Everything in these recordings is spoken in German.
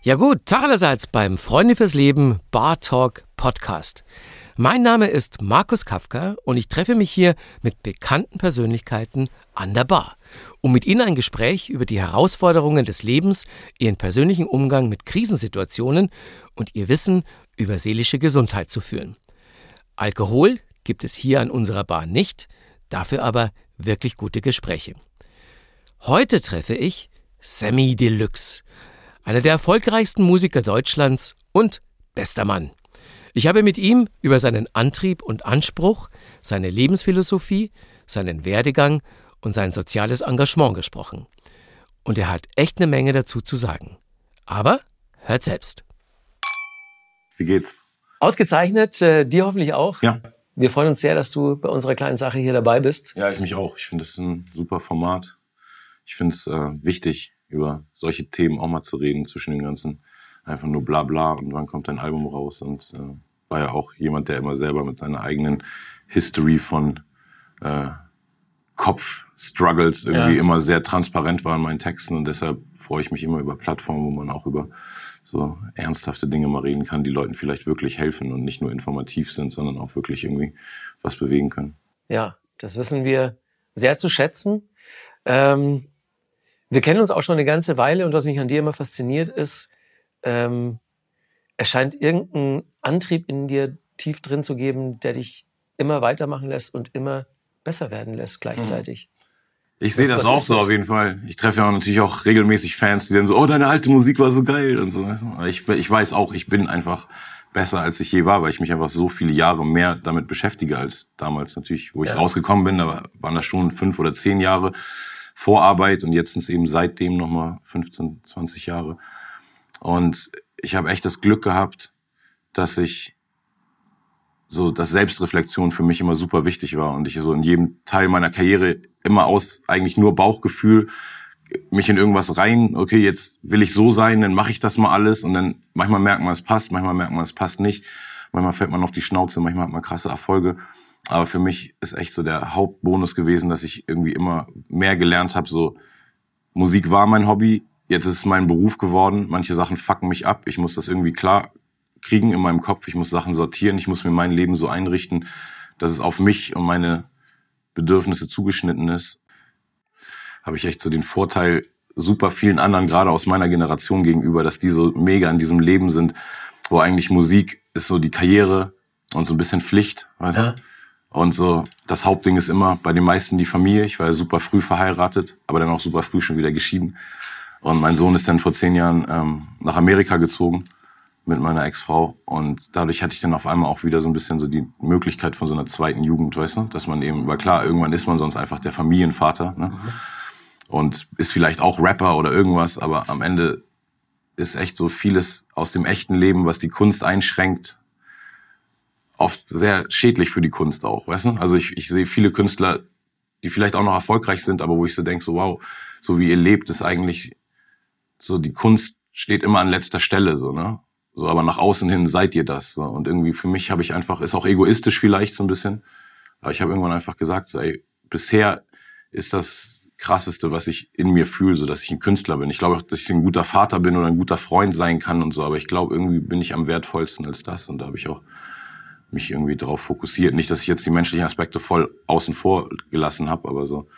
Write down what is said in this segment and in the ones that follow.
Ja gut, Tag allerseits beim Freunde fürs Leben Bar Talk Podcast. Mein Name ist Markus Kafka und ich treffe mich hier mit bekannten Persönlichkeiten an der Bar, um mit ihnen ein Gespräch über die Herausforderungen des Lebens, ihren persönlichen Umgang mit Krisensituationen und ihr Wissen über seelische Gesundheit zu führen. Alkohol gibt es hier an unserer Bar nicht, dafür aber wirklich gute Gespräche. Heute treffe ich Sammy Deluxe, einer der erfolgreichsten Musiker Deutschlands und bester Mann. Ich habe mit ihm über seinen Antrieb und Anspruch, seine Lebensphilosophie, seinen Werdegang und sein soziales Engagement gesprochen. Und er hat echt eine Menge dazu zu sagen. Aber hört selbst. Wie geht's? Ausgezeichnet, äh, dir hoffentlich auch. Ja. Wir freuen uns sehr, dass du bei unserer kleinen Sache hier dabei bist. Ja, ich mich auch. Ich finde es ein super Format. Ich finde es äh, wichtig, über solche Themen auch mal zu reden zwischen den ganzen einfach nur bla bla und wann kommt dein Album raus und äh, war ja auch jemand, der immer selber mit seiner eigenen History von äh, Kopf-Struggles irgendwie ja. immer sehr transparent war in meinen Texten und deshalb freue ich mich immer über Plattformen, wo man auch über so ernsthafte Dinge mal reden kann, die Leuten vielleicht wirklich helfen und nicht nur informativ sind, sondern auch wirklich irgendwie was bewegen können. Ja, das wissen wir sehr zu schätzen. Ähm, wir kennen uns auch schon eine ganze Weile und was mich an dir immer fasziniert ist, ähm, es scheint irgendein Antrieb in dir tief drin zu geben, der dich immer weitermachen lässt und immer besser werden lässt gleichzeitig. Ich sehe das auch so das? auf jeden Fall. Ich treffe ja natürlich auch regelmäßig Fans, die dann so, oh, deine alte Musik war so geil und so. Ich, ich weiß auch, ich bin einfach besser, als ich je war, weil ich mich einfach so viele Jahre mehr damit beschäftige als damals natürlich, wo ich ja. rausgekommen bin. Da waren das schon fünf oder zehn Jahre Vorarbeit und jetzt sind es eben seitdem nochmal 15, 20 Jahre. Und ich habe echt das Glück gehabt, dass ich so, dass Selbstreflexion für mich immer super wichtig war und ich so in jedem Teil meiner Karriere immer aus eigentlich nur Bauchgefühl mich in irgendwas rein, okay, jetzt will ich so sein, dann mache ich das mal alles und dann manchmal merkt man, es passt, manchmal merkt man, es passt nicht, manchmal fällt man auf die Schnauze, manchmal hat man krasse Erfolge. Aber für mich ist echt so der Hauptbonus gewesen, dass ich irgendwie immer mehr gelernt habe, so Musik war mein Hobby, jetzt ist es mein Beruf geworden, manche Sachen fucken mich ab, ich muss das irgendwie klar kriegen in meinem Kopf, ich muss Sachen sortieren, ich muss mir mein Leben so einrichten, dass es auf mich und meine Bedürfnisse zugeschnitten ist. Habe ich echt so den Vorteil super vielen anderen, gerade aus meiner Generation gegenüber, dass die so mega in diesem Leben sind, wo eigentlich Musik ist so die Karriere und so ein bisschen Pflicht, weißt ja. Und so, das Hauptding ist immer bei den meisten die Familie. Ich war ja super früh verheiratet, aber dann auch super früh schon wieder geschieden. Und mein Sohn ist dann vor zehn Jahren ähm, nach Amerika gezogen mit meiner Ex-Frau. Und dadurch hatte ich dann auf einmal auch wieder so ein bisschen so die Möglichkeit von so einer zweiten Jugend, weißt du? Dass man eben, weil klar, irgendwann ist man sonst einfach der Familienvater, ne? Mhm. Und ist vielleicht auch Rapper oder irgendwas, aber am Ende ist echt so vieles aus dem echten Leben, was die Kunst einschränkt, oft sehr schädlich für die Kunst auch, weißt du? Also ich, ich sehe viele Künstler, die vielleicht auch noch erfolgreich sind, aber wo ich so denke, so wow, so wie ihr lebt, ist eigentlich so die Kunst steht immer an letzter Stelle, so, ne? So, aber nach außen hin seid ihr das. So. Und irgendwie für mich habe ich einfach, ist auch egoistisch vielleicht so ein bisschen, aber ich habe irgendwann einfach gesagt, so, ey, bisher ist das krasseste, was ich in mir fühle, so dass ich ein Künstler bin. Ich glaube auch, dass ich ein guter Vater bin oder ein guter Freund sein kann und so, aber ich glaube, irgendwie bin ich am wertvollsten als das und da habe ich auch mich irgendwie drauf fokussiert. Nicht, dass ich jetzt die menschlichen Aspekte voll außen vor gelassen habe, aber so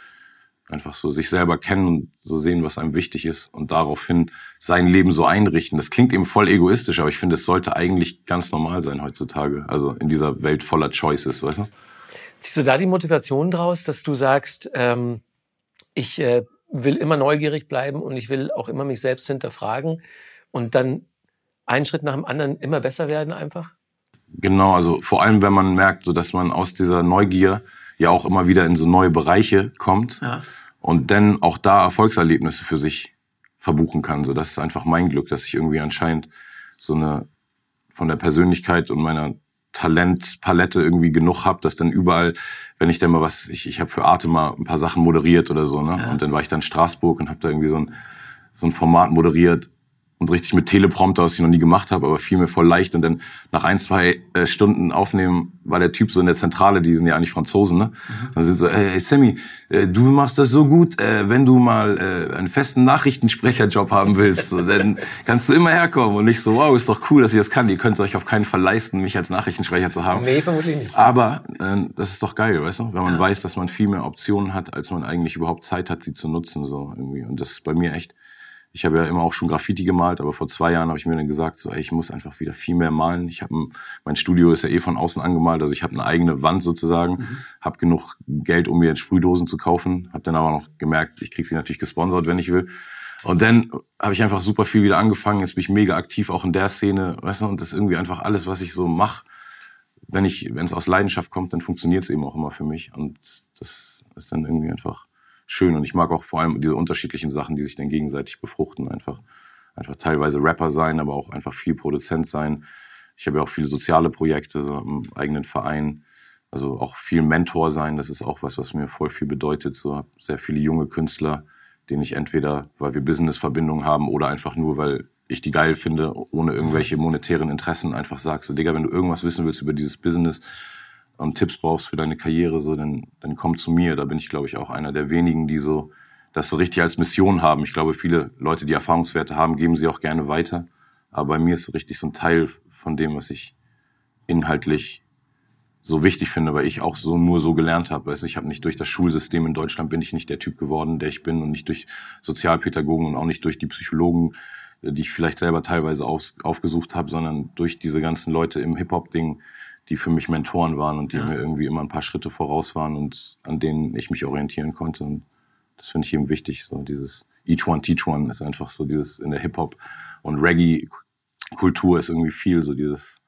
einfach so sich selber kennen und so sehen, was einem wichtig ist und daraufhin sein Leben so einrichten. Das klingt eben voll egoistisch, aber ich finde, es sollte eigentlich ganz normal sein heutzutage. Also in dieser Welt voller Choices, weißt du? Ziehst du da die Motivation draus, dass du sagst, ähm, ich äh, will immer neugierig bleiben und ich will auch immer mich selbst hinterfragen und dann einen Schritt nach dem anderen immer besser werden einfach? Genau, also vor allem, wenn man merkt, so dass man aus dieser Neugier ja auch immer wieder in so neue Bereiche kommt. Ja und dann auch da Erfolgserlebnisse für sich verbuchen kann. So, das ist einfach mein Glück, dass ich irgendwie anscheinend so eine von der Persönlichkeit und meiner Talentpalette irgendwie genug habe, dass dann überall, wenn ich dann mal was, ich, ich habe für Arte mal ein paar Sachen moderiert oder so, ne? Ja. Und dann war ich dann in Straßburg und habe da irgendwie so ein, so ein Format moderiert, und so richtig mit Teleprompter, was ich noch nie gemacht habe, aber fiel mir voll leicht. Und dann nach ein, zwei äh, Stunden aufnehmen war der Typ so in der Zentrale, die sind ja eigentlich Franzosen, ne? Mhm. Dann sind so, hey Sammy, äh, du machst das so gut, äh, wenn du mal äh, einen festen Nachrichtensprecherjob haben willst, so, dann kannst du immer herkommen. Und ich so, wow, ist doch cool, dass ihr das kann. Ihr könnt euch auf keinen Fall leisten, mich als Nachrichtensprecher zu haben. Nee, vermutlich nicht. Aber äh, das ist doch geil, weißt du? Wenn man ja. weiß, dass man viel mehr Optionen hat, als man eigentlich überhaupt Zeit hat, sie zu nutzen, so irgendwie. Und das ist bei mir echt ich habe ja immer auch schon Graffiti gemalt, aber vor zwei Jahren habe ich mir dann gesagt, so, ey, ich muss einfach wieder viel mehr malen. Ich habe mein Studio ist ja eh von außen angemalt, also ich habe eine eigene Wand sozusagen, mhm. habe genug Geld, um mir Sprühdosen zu kaufen, habe dann aber noch gemerkt, ich krieg sie natürlich gesponsert, wenn ich will. Und dann habe ich einfach super viel wieder angefangen. Jetzt bin ich mega aktiv auch in der Szene, weißt du, und das ist irgendwie einfach alles, was ich so mache. Wenn ich, wenn es aus Leidenschaft kommt, dann funktioniert es eben auch immer für mich. Und das ist dann irgendwie einfach schön. Und ich mag auch vor allem diese unterschiedlichen Sachen, die sich dann gegenseitig befruchten. Einfach, einfach teilweise Rapper sein, aber auch einfach viel Produzent sein. Ich habe ja auch viele soziale Projekte so im eigenen Verein. Also auch viel Mentor sein. Das ist auch was, was mir voll viel bedeutet. So habe sehr viele junge Künstler, denen ich entweder, weil wir Business-Verbindungen haben oder einfach nur, weil ich die geil finde, ohne irgendwelche monetären Interessen einfach sagst, so, Digga, wenn du irgendwas wissen willst über dieses Business, und Tipps brauchst für deine Karriere, so, dann, dann komm zu mir. Da bin ich, glaube ich, auch einer der wenigen, die so das so richtig als Mission haben. Ich glaube, viele Leute, die Erfahrungswerte haben, geben sie auch gerne weiter. Aber bei mir ist so richtig so ein Teil von dem, was ich inhaltlich so wichtig finde, weil ich auch so nur so gelernt habe. Also ich habe nicht durch das Schulsystem in Deutschland bin ich nicht der Typ geworden, der ich bin und nicht durch Sozialpädagogen und auch nicht durch die Psychologen, die ich vielleicht selber teilweise auf, aufgesucht habe, sondern durch diese ganzen Leute im Hip-Hop-Ding, die für mich Mentoren waren und die ja. mir irgendwie immer ein paar Schritte voraus waren und an denen ich mich orientieren konnte. Und das finde ich eben wichtig. So dieses Each One Teach One ist einfach so dieses in der Hip Hop und Reggae Kultur ist irgendwie viel so dieses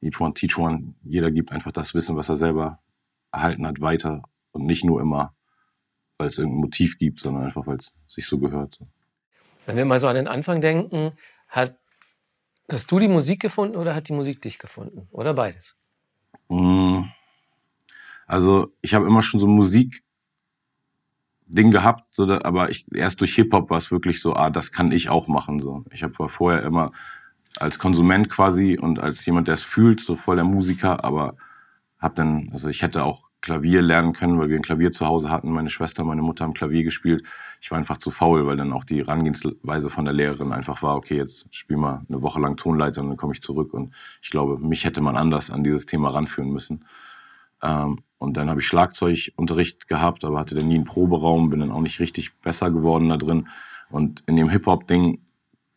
Each One Teach One. Jeder gibt einfach das Wissen, was er selber erhalten hat, weiter und nicht nur immer, weil es irgendein Motiv gibt, sondern einfach, weil es sich so gehört. Wenn wir mal so an den Anfang denken, hat Hast du die Musik gefunden oder hat die Musik dich gefunden? Oder beides? Mm. Also ich habe immer schon so Musik Ding gehabt, so da, aber ich, erst durch Hip-Hop war es wirklich so, ah, das kann ich auch machen. So. Ich habe vorher immer als Konsument quasi und als jemand, der es fühlt, so voll der Musiker, aber habe dann, also ich hätte auch Klavier lernen können, weil wir ein Klavier zu Hause hatten. Meine Schwester, meine Mutter haben Klavier gespielt. Ich war einfach zu faul, weil dann auch die Herangehensweise von der Lehrerin einfach war, okay, jetzt spiel mal eine Woche lang Tonleiter und dann komme ich zurück. Und ich glaube, mich hätte man anders an dieses Thema ranführen müssen. Ähm, und dann habe ich Schlagzeugunterricht gehabt, aber hatte dann nie einen Proberaum, bin dann auch nicht richtig besser geworden da drin. Und in dem Hip-Hop-Ding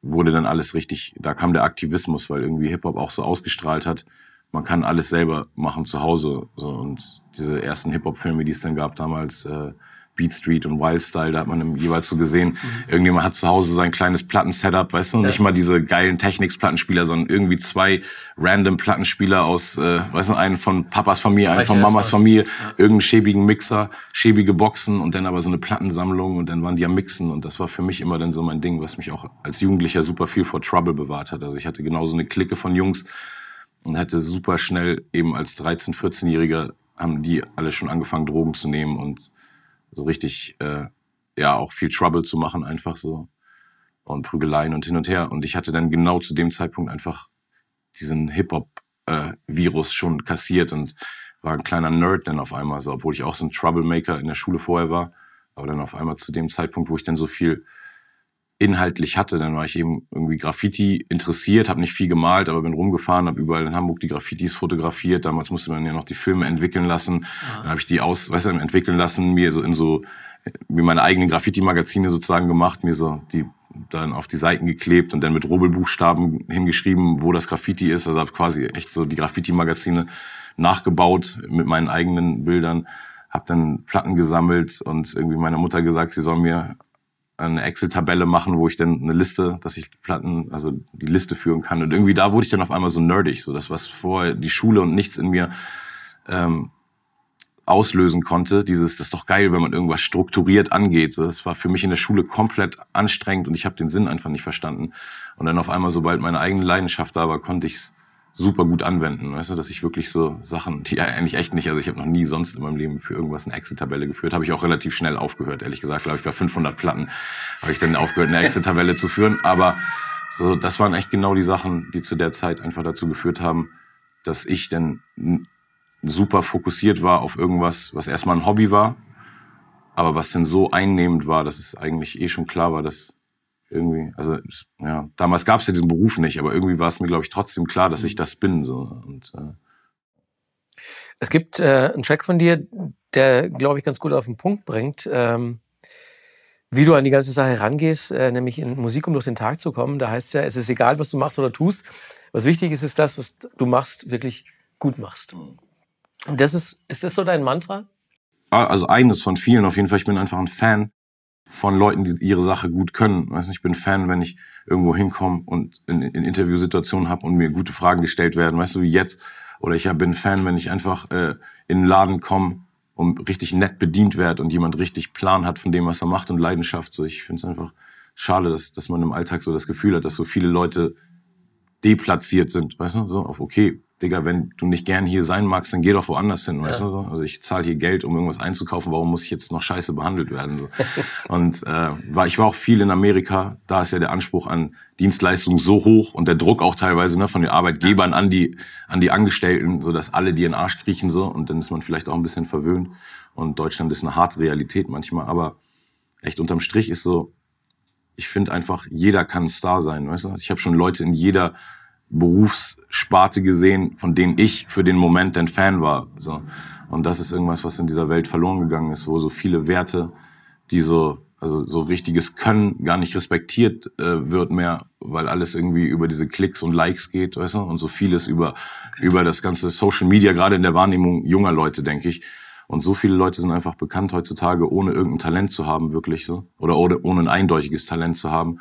wurde dann alles richtig, da kam der Aktivismus, weil irgendwie Hip-Hop auch so ausgestrahlt hat, man kann alles selber machen zu Hause. So, und diese ersten Hip-Hop-Filme, die es dann gab damals, äh, Beat Street und Wild Style, da hat man jeweils so gesehen, mhm. irgendjemand hat zu Hause sein kleines Plattensetup, weißt du, ja. nicht mal diese geilen Technics-Plattenspieler, sondern irgendwie zwei random Plattenspieler aus, äh, weißt du, einen von Papas Familie, einen von Mamas Familie, ja. irgendeinen schäbigen Mixer, schäbige Boxen und dann aber so eine Plattensammlung und dann waren die am Mixen und das war für mich immer dann so mein Ding, was mich auch als Jugendlicher super viel vor Trouble bewahrt hat. Also ich hatte genauso eine Clique von Jungs, und hatte super schnell eben als 13-, 14-Jähriger haben die alle schon angefangen, Drogen zu nehmen und so richtig, äh, ja, auch viel Trouble zu machen, einfach so. Und Prügeleien und hin und her. Und ich hatte dann genau zu dem Zeitpunkt einfach diesen Hip-Hop-Virus äh, schon kassiert und war ein kleiner Nerd dann auf einmal, so, obwohl ich auch so ein Troublemaker in der Schule vorher war. Aber dann auf einmal zu dem Zeitpunkt, wo ich dann so viel inhaltlich hatte. Dann war ich eben irgendwie Graffiti interessiert, habe nicht viel gemalt, aber bin rumgefahren, habe überall in Hamburg die Graffitis fotografiert. Damals musste man ja noch die Filme entwickeln lassen. Ja. Dann habe ich die aus, weißt du, entwickeln lassen, mir so in so mir meine eigenen Graffiti-Magazine sozusagen gemacht, mir so die dann auf die Seiten geklebt und dann mit Rubbelbuchstaben hingeschrieben, wo das Graffiti ist. Also habe quasi echt so die Graffiti-Magazine nachgebaut mit meinen eigenen Bildern, habe dann Platten gesammelt und irgendwie meiner Mutter gesagt, sie soll mir eine Excel-Tabelle machen, wo ich dann eine Liste, dass ich Platten, also die Liste führen kann. Und irgendwie da wurde ich dann auf einmal so nerdig, so das, was vorher die Schule und nichts in mir ähm, auslösen konnte. Dieses, das ist doch geil, wenn man irgendwas strukturiert angeht. Das war für mich in der Schule komplett anstrengend und ich habe den Sinn einfach nicht verstanden. Und dann auf einmal, sobald meine eigene Leidenschaft da war, konnte ich super gut anwenden. Weißt du, dass ich wirklich so Sachen, die eigentlich echt nicht, also ich habe noch nie sonst in meinem Leben für irgendwas eine Excel-Tabelle geführt, habe ich auch relativ schnell aufgehört, ehrlich gesagt, glaube ich, bei 500 Platten habe ich dann aufgehört, eine Excel-Tabelle zu führen, aber So, das waren echt genau die Sachen, die zu der Zeit einfach dazu geführt haben, dass ich dann super fokussiert war auf irgendwas, was erstmal ein Hobby war, aber was dann so einnehmend war, dass es eigentlich eh schon klar war, dass irgendwie, also ja, damals gab es ja diesen Beruf nicht, aber irgendwie war es mir, glaube ich, trotzdem klar, dass ich das bin. So. Und, äh, es gibt äh, einen Track von dir, der, glaube ich, ganz gut auf den Punkt bringt, ähm, wie du an die ganze Sache rangehst, äh, nämlich in Musik, um durch den Tag zu kommen. Da heißt es ja, es ist egal, was du machst oder tust. Was wichtig ist, ist das, was du machst, wirklich gut machst. Das ist, ist das so dein Mantra? Also eines von vielen auf jeden Fall. Ich bin einfach ein Fan von Leuten, die ihre Sache gut können. Ich bin Fan, wenn ich irgendwo hinkomme und in, in Interviewsituationen habe und mir gute Fragen gestellt werden, weißt du, wie jetzt. Oder ich bin Fan, wenn ich einfach äh, in den Laden komme und richtig nett bedient werde und jemand richtig Plan hat von dem, was er macht und Leidenschaft. So, ich finde es einfach schade, dass, dass man im Alltag so das Gefühl hat, dass so viele Leute deplatziert sind, weißt du, so auf okay, Digga, wenn du nicht gern hier sein magst, dann geh doch woanders hin, weißt ja. du? So? Also ich zahle hier Geld, um irgendwas einzukaufen, warum muss ich jetzt noch scheiße behandelt werden? So. und äh, war, ich war auch viel in Amerika, da ist ja der Anspruch an Dienstleistungen so hoch und der Druck auch teilweise ne, von den Arbeitgebern an die, an die Angestellten, so dass alle die in den Arsch kriechen so und dann ist man vielleicht auch ein bisschen verwöhnt. Und Deutschland ist eine harte Realität manchmal, aber echt unterm Strich ist so, ich finde einfach, jeder kann ein Star sein, weißt du? Ich habe schon Leute in jeder Berufssparte gesehen, von denen ich für den Moment ein Fan war. So. Und das ist irgendwas, was in dieser Welt verloren gegangen ist, wo so viele Werte, die so, also so richtiges Können gar nicht respektiert äh, wird mehr, weil alles irgendwie über diese Klicks und Likes geht, weißt du, und so vieles über, über das ganze Social Media, gerade in der Wahrnehmung junger Leute, denke ich. Und so viele Leute sind einfach bekannt heutzutage, ohne irgendein Talent zu haben, wirklich so. Oder ohne, ohne ein eindeutiges Talent zu haben.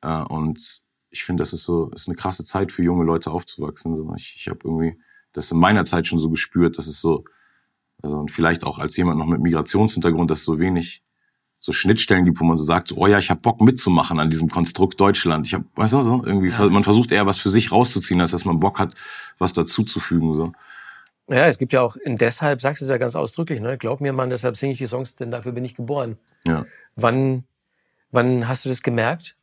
Äh, und ich finde, das ist so, ist eine krasse Zeit für junge Leute aufzuwachsen. So. Ich, ich habe irgendwie das in meiner Zeit schon so gespürt, dass es so, also und vielleicht auch als jemand noch mit Migrationshintergrund, dass es so wenig so Schnittstellen gibt, wo man so sagt, so, oh ja, ich habe Bock mitzumachen an diesem Konstrukt Deutschland. Ich habe, weißt du, so, irgendwie, ja. man versucht eher was für sich rauszuziehen, als dass man Bock hat, was dazuzufügen. So. Ja, es gibt ja auch, in deshalb sagst du es ja ganz ausdrücklich, ne? Glaub mir, Mann, deshalb singe ich die Songs, denn dafür bin ich geboren. Ja. Wann, wann hast du das gemerkt?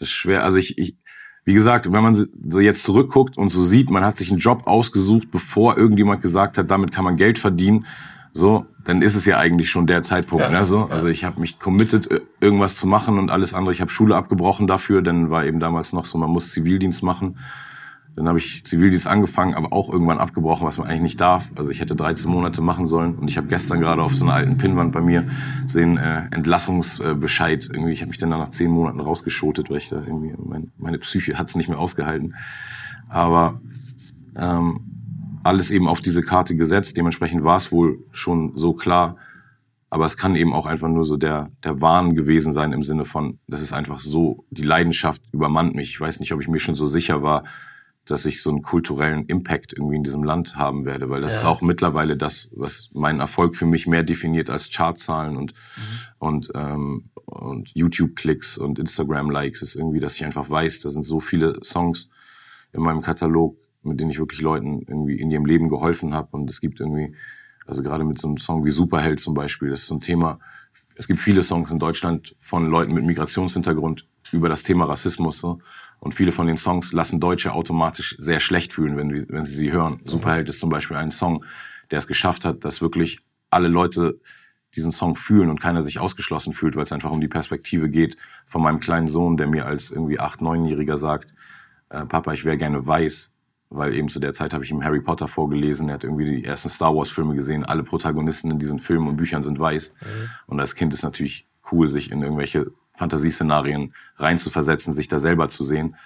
Das ist schwer. Also ich, ich, wie gesagt, wenn man so jetzt zurückguckt und so sieht, man hat sich einen Job ausgesucht, bevor irgendjemand gesagt hat, damit kann man Geld verdienen, so, dann ist es ja eigentlich schon der Zeitpunkt. Ja, ne, so. Ja. Also ich habe mich committed, irgendwas zu machen und alles andere. Ich habe Schule abgebrochen dafür, dann war eben damals noch so, man muss Zivildienst machen. Dann habe ich Zivildienst angefangen, aber auch irgendwann abgebrochen, was man eigentlich nicht darf. Also ich hätte 13 Monate machen sollen und ich habe gestern gerade auf so einer alten Pinnwand bei mir sehen äh, Entlassungsbescheid. Irgendwie, ich habe mich dann nach 10 Monaten rausgeschotet, weil ich da irgendwie mein, meine Psyche hat's nicht mehr ausgehalten. Aber ähm, alles eben auf diese Karte gesetzt. Dementsprechend war es wohl schon so klar. Aber es kann eben auch einfach nur so der, der Wahn gewesen sein im Sinne von, das ist einfach so, die Leidenschaft übermannt mich. Ich weiß nicht, ob ich mir schon so sicher war, dass ich so einen kulturellen Impact irgendwie in diesem Land haben werde, weil das ja. ist auch mittlerweile das, was meinen Erfolg für mich mehr definiert als Chartzahlen und mhm. und ähm, und YouTube-Klicks und Instagram-Likes ist irgendwie, dass ich einfach weiß, da sind so viele Songs in meinem Katalog, mit denen ich wirklich Leuten irgendwie in ihrem Leben geholfen habe und es gibt irgendwie, also gerade mit so einem Song wie Superheld zum Beispiel, das ist so ein Thema. Es gibt viele Songs in Deutschland von Leuten mit Migrationshintergrund über das Thema Rassismus. So. Und viele von den Songs lassen Deutsche automatisch sehr schlecht fühlen, wenn, wenn sie sie hören. Superheld ist zum Beispiel ein Song, der es geschafft hat, dass wirklich alle Leute diesen Song fühlen und keiner sich ausgeschlossen fühlt, weil es einfach um die Perspektive geht von meinem kleinen Sohn, der mir als irgendwie acht, neunjähriger sagt, äh, Papa, ich wäre gerne weiß, weil eben zu der Zeit habe ich ihm Harry Potter vorgelesen, er hat irgendwie die ersten Star Wars Filme gesehen, alle Protagonisten in diesen Filmen und Büchern sind weiß. Mhm. Und als Kind ist natürlich cool, sich in irgendwelche Fantasieszenarien reinzuversetzen, sich da selber zu sehen.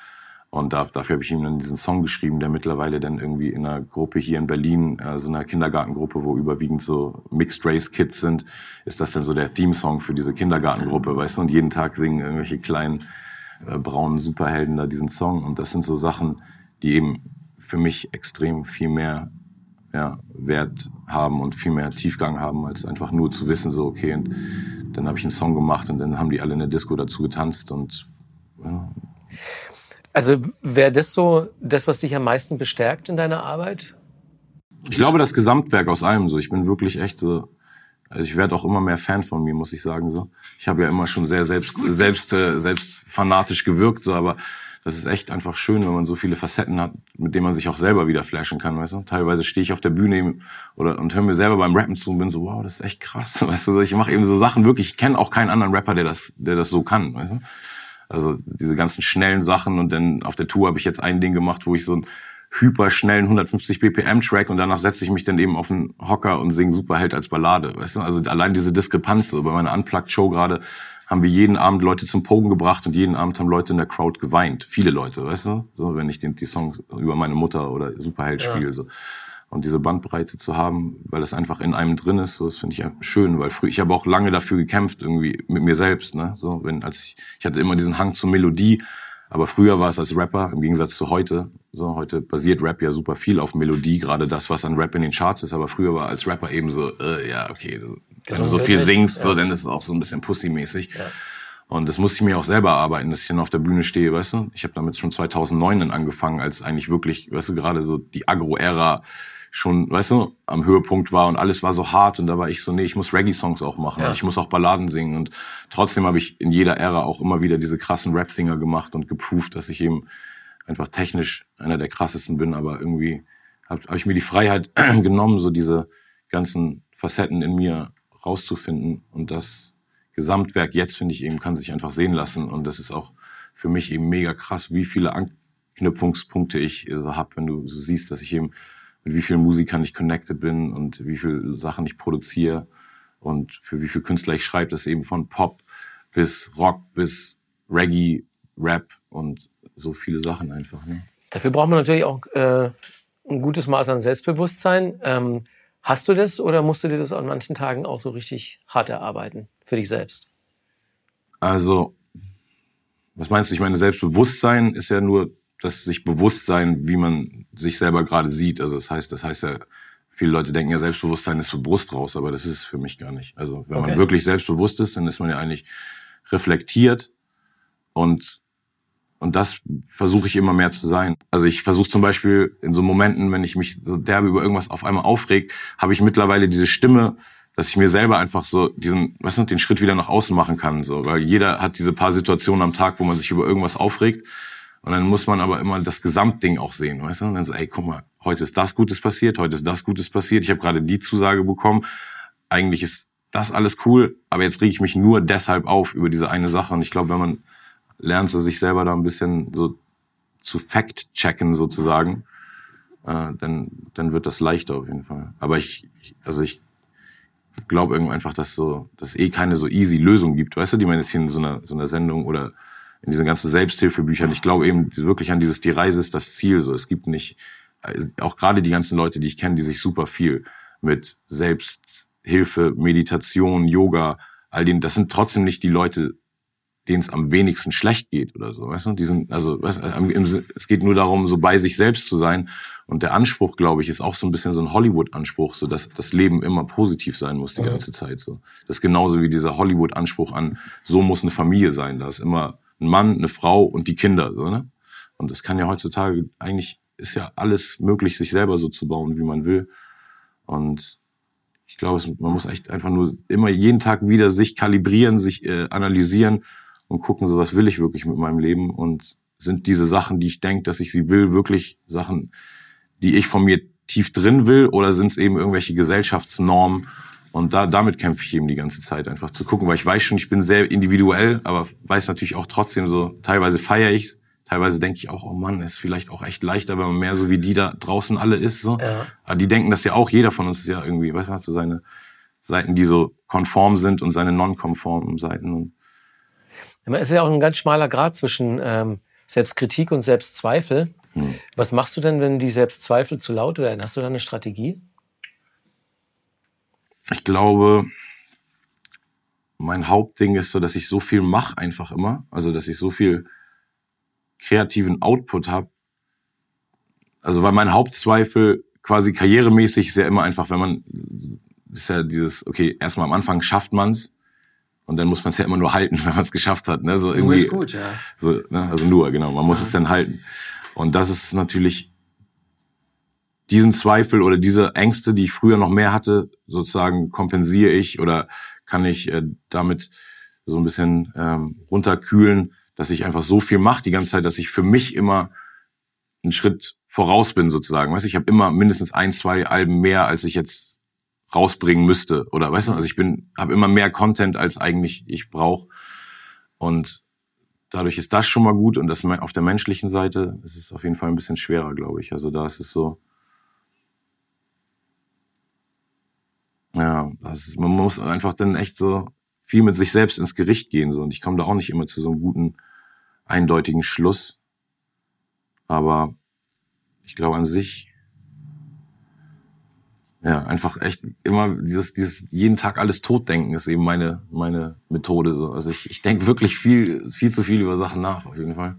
Und da, dafür habe ich ihm dann diesen Song geschrieben, der mittlerweile dann irgendwie in einer Gruppe hier in Berlin, äh, so einer Kindergartengruppe, wo überwiegend so Mixed Race Kids sind, ist das dann so der Theme-Song für diese Kindergartengruppe, weißt du? Und jeden Tag singen irgendwelche kleinen äh, braunen Superhelden da diesen Song. Und das sind so Sachen, die eben für mich extrem viel mehr ja, Wert haben und viel mehr Tiefgang haben, als einfach nur zu wissen, so okay, und dann habe ich einen Song gemacht und dann haben die alle in der Disco dazu getanzt und ja. Also wäre das so das, was dich am meisten bestärkt in deiner Arbeit? Ich glaube, das Gesamtwerk aus allem so. Ich bin wirklich echt so, Also ich werde auch immer mehr Fan von mir, muss ich sagen. So, ich habe ja immer schon sehr selbst selbst äh, selbst fanatisch gewirkt, so, aber das ist echt einfach schön, wenn man so viele Facetten hat, mit denen man sich auch selber wieder flashen kann, weißt du? Teilweise stehe ich auf der Bühne oder und höre mir selber beim Rappen zu und bin so, wow, das ist echt krass, weißt du? Ich mache eben so Sachen wirklich, ich kenne auch keinen anderen Rapper, der das, der das so kann, weißt du? Also diese ganzen schnellen Sachen und dann auf der Tour habe ich jetzt ein Ding gemacht, wo ich so ein hyperschnellen 150 BPM Track und danach setze ich mich dann eben auf einen Hocker und singe Superheld als Ballade. Weißt du? Also allein diese Diskrepanz so bei meiner Unplugged Show gerade haben wir jeden Abend Leute zum Pogen gebracht und jeden Abend haben Leute in der Crowd geweint. Viele Leute, weißt du? So, wenn ich den, die Songs über meine Mutter oder Superheld ja. spiele. So. Und diese Bandbreite zu haben, weil das einfach in einem drin ist, so, das finde ich schön, weil früher, ich habe auch lange dafür gekämpft, irgendwie mit mir selbst, ne? So, wenn, als ich, ich hatte immer diesen Hang zur Melodie, aber früher war es als Rapper, im Gegensatz zu heute, so, heute basiert Rap ja super viel auf Melodie, gerade das, was an Rap in den Charts ist, aber früher war als Rapper eben so, äh, ja, okay, wenn du so viel singst, ja. so, dann ist es auch so ein bisschen Pussy-mäßig. Ja. Und das musste ich mir auch selber arbeiten, dass ich dann auf der Bühne stehe, weißt du? Ich habe damit schon 2009 dann angefangen, als eigentlich wirklich, weißt du, gerade so die Agro-Ära schon, weißt du, am Höhepunkt war und alles war so hart und da war ich so, nee, ich muss Reggae-Songs auch machen, ja. ich muss auch Balladen singen und trotzdem habe ich in jeder Ära auch immer wieder diese krassen Rap-Dinger gemacht und geproved, dass ich eben einfach technisch einer der krassesten bin, aber irgendwie habe hab ich mir die Freiheit genommen, so diese ganzen Facetten in mir rauszufinden. Und das Gesamtwerk jetzt, finde ich eben, kann sich einfach sehen lassen. Und das ist auch für mich eben mega krass, wie viele Anknüpfungspunkte ich so habe, wenn du so siehst, dass ich eben mit wie vielen Musikern ich connected bin und wie viele Sachen ich produziere und für wie viele Künstler ich schreibe. Das eben von Pop bis Rock bis Reggae, Rap und so viele Sachen einfach. Ne? Dafür braucht man natürlich auch äh, ein gutes Maß an Selbstbewusstsein. Ähm, Hast du das oder musst du dir das an manchen Tagen auch so richtig hart erarbeiten für dich selbst? Also, was meinst du? Ich meine, Selbstbewusstsein ist ja nur das sich Bewusstsein, wie man sich selber gerade sieht. Also das heißt, das heißt ja, viele Leute denken ja, Selbstbewusstsein ist für Brust raus, aber das ist es für mich gar nicht. Also wenn okay. man wirklich selbstbewusst ist, dann ist man ja eigentlich reflektiert und und das versuche ich immer mehr zu sein. Also ich versuche zum Beispiel in so Momenten, wenn ich mich so derbe über irgendwas auf einmal aufreg, habe ich mittlerweile diese Stimme, dass ich mir selber einfach so diesen, was du, den Schritt wieder nach außen machen kann. So, weil jeder hat diese paar Situationen am Tag, wo man sich über irgendwas aufregt. Und dann muss man aber immer das Gesamtding auch sehen, weißt du? Und dann so, ey, guck mal, heute ist das Gutes passiert, heute ist das Gutes passiert. Ich habe gerade die Zusage bekommen. Eigentlich ist das alles cool, aber jetzt reg ich mich nur deshalb auf über diese eine Sache. Und ich glaube, wenn man lernst du sich selber da ein bisschen so zu fact-checken sozusagen, äh, dann, dann wird das leichter auf jeden Fall. Aber ich, ich also ich glaube irgendwie einfach, dass so, dass es eh keine so easy Lösung gibt, weißt du, die man jetzt hier in so einer, so einer Sendung oder in diesen ganzen Selbsthilfebüchern, ich glaube eben wirklich an dieses, die Reise ist das Ziel, so, es gibt nicht, auch gerade die ganzen Leute, die ich kenne, die sich super viel mit Selbsthilfe, Meditation, Yoga, all denen, das sind trotzdem nicht die Leute, denen es am wenigsten schlecht geht oder so, weißt du? Die sind, also weißt, es geht nur darum, so bei sich selbst zu sein. Und der Anspruch, glaube ich, ist auch so ein bisschen so ein Hollywood-Anspruch, so dass das Leben immer positiv sein muss die ja. ganze Zeit. So, das ist genauso wie dieser Hollywood-Anspruch an, so muss eine Familie sein. Da ist immer ein Mann, eine Frau und die Kinder, so ne? Und das kann ja heutzutage eigentlich ist ja alles möglich, sich selber so zu bauen, wie man will. Und ich glaube, man muss echt einfach nur immer jeden Tag wieder sich kalibrieren, sich äh, analysieren und gucken, so was will ich wirklich mit meinem Leben? Und sind diese Sachen, die ich denke, dass ich sie will, wirklich Sachen, die ich von mir tief drin will? Oder sind es eben irgendwelche Gesellschaftsnormen? Und da, damit kämpfe ich eben die ganze Zeit einfach zu gucken, weil ich weiß schon, ich bin sehr individuell, aber weiß natürlich auch trotzdem so, teilweise feiere ich's, teilweise denke ich auch, oh Mann, ist vielleicht auch echt leichter, wenn man mehr so wie die da draußen alle ist, so. Ja. Aber die denken das ja auch, jeder von uns ist ja irgendwie, weißt du, hat so seine Seiten, die so konform sind und seine non-konformen Seiten. Und es ist ja auch ein ganz schmaler Grad zwischen ähm, Selbstkritik und Selbstzweifel. Hm. Was machst du denn, wenn die Selbstzweifel zu laut werden? Hast du da eine Strategie? Ich glaube, mein Hauptding ist so, dass ich so viel mache einfach immer. Also, dass ich so viel kreativen Output habe. Also, weil mein Hauptzweifel quasi karrieremäßig ist ja immer einfach, wenn man, ist ja dieses, okay, erstmal am Anfang schafft man's und dann muss man es ja immer nur halten, wenn man es geschafft hat. Ne? So irgendwie, nur ist gut, ja. So, ne? Also nur, genau. Man muss ja. es dann halten. Und das ist natürlich diesen Zweifel oder diese Ängste, die ich früher noch mehr hatte, sozusagen kompensiere ich oder kann ich äh, damit so ein bisschen ähm, runterkühlen, dass ich einfach so viel mache die ganze Zeit, dass ich für mich immer einen Schritt voraus bin sozusagen. Weißt du, ich habe immer mindestens ein, zwei Alben mehr, als ich jetzt rausbringen müsste oder weißt du, also ich bin habe immer mehr Content als eigentlich ich brauche und dadurch ist das schon mal gut und das auf der menschlichen Seite ist es auf jeden Fall ein bisschen schwerer, glaube ich. Also da ist es so ja, das ist, man muss einfach dann echt so viel mit sich selbst ins Gericht gehen so. Und ich komme da auch nicht immer zu so einem guten eindeutigen Schluss, aber ich glaube an sich ja, einfach echt immer dieses, dieses jeden Tag alles totdenken ist eben meine, meine Methode. So. Also ich, ich denke wirklich viel, viel zu viel über Sachen nach, auf jeden Fall.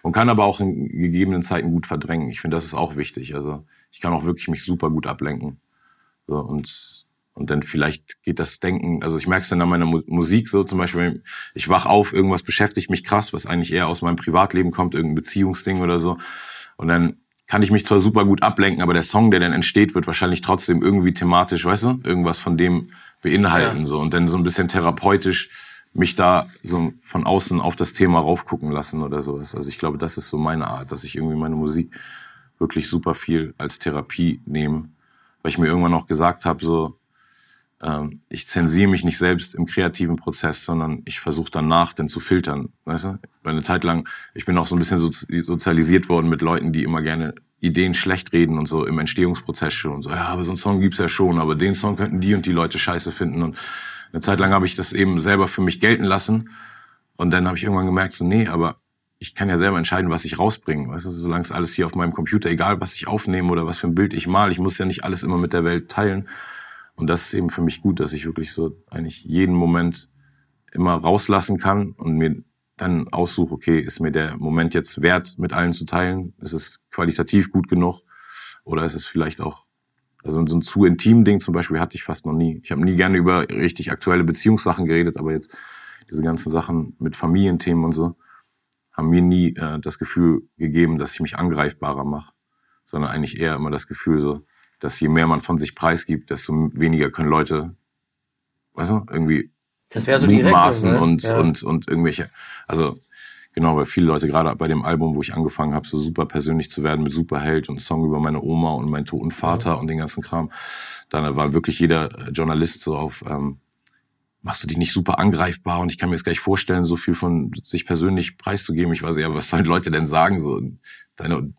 Und kann aber auch in gegebenen Zeiten gut verdrängen. Ich finde, das ist auch wichtig. Also ich kann auch wirklich mich super gut ablenken. So, und, und dann vielleicht geht das Denken, also ich merke es dann an meiner Mu Musik so zum Beispiel, ich wach auf, irgendwas beschäftigt mich krass, was eigentlich eher aus meinem Privatleben kommt, irgendein Beziehungsding oder so. Und dann kann ich mich zwar super gut ablenken, aber der Song, der dann entsteht, wird wahrscheinlich trotzdem irgendwie thematisch, weißt du, irgendwas von dem beinhalten ja. so und dann so ein bisschen therapeutisch mich da so von außen auf das Thema raufgucken lassen oder so. Also ich glaube, das ist so meine Art, dass ich irgendwie meine Musik wirklich super viel als Therapie nehme, weil ich mir irgendwann auch gesagt habe, so ich zensiere mich nicht selbst im kreativen Prozess, sondern ich versuche danach dann zu filtern. Weißt du? Weil eine Zeit lang, ich bin auch so ein bisschen sozialisiert worden mit Leuten, die immer gerne Ideen schlecht reden und so im Entstehungsprozess schon und so, ja, aber so einen Song gibt's ja schon, aber den Song könnten die und die Leute scheiße finden. Und eine Zeit lang habe ich das eben selber für mich gelten lassen. Und dann habe ich irgendwann gemerkt, so, nee, aber ich kann ja selber entscheiden, was ich rausbringe. Weißt du, solange es alles hier auf meinem Computer, egal was ich aufnehme oder was für ein Bild ich mal, ich muss ja nicht alles immer mit der Welt teilen. Und das ist eben für mich gut, dass ich wirklich so eigentlich jeden Moment immer rauslassen kann und mir dann aussuche, okay, ist mir der Moment jetzt wert, mit allen zu teilen? Ist es qualitativ gut genug? Oder ist es vielleicht auch, also so ein zu intim Ding zum Beispiel hatte ich fast noch nie. Ich habe nie gerne über richtig aktuelle Beziehungssachen geredet, aber jetzt diese ganzen Sachen mit Familienthemen und so haben mir nie äh, das Gefühl gegeben, dass ich mich angreifbarer mache, sondern eigentlich eher immer das Gefühl so, dass je mehr man von sich preisgibt, desto weniger können Leute, weißt du, irgendwie das so die Rechnung, ne? und, ja. und, und irgendwelche, also genau, weil viele Leute gerade bei dem Album, wo ich angefangen habe, so super persönlich zu werden mit Superheld und Song über meine Oma und meinen toten Vater ja. und den ganzen Kram, dann war wirklich jeder Journalist so auf, ähm, machst du dich nicht super angreifbar und ich kann mir jetzt gleich vorstellen, so viel von sich persönlich preiszugeben. Ich weiß ja, was sollen Leute denn sagen? So, deine,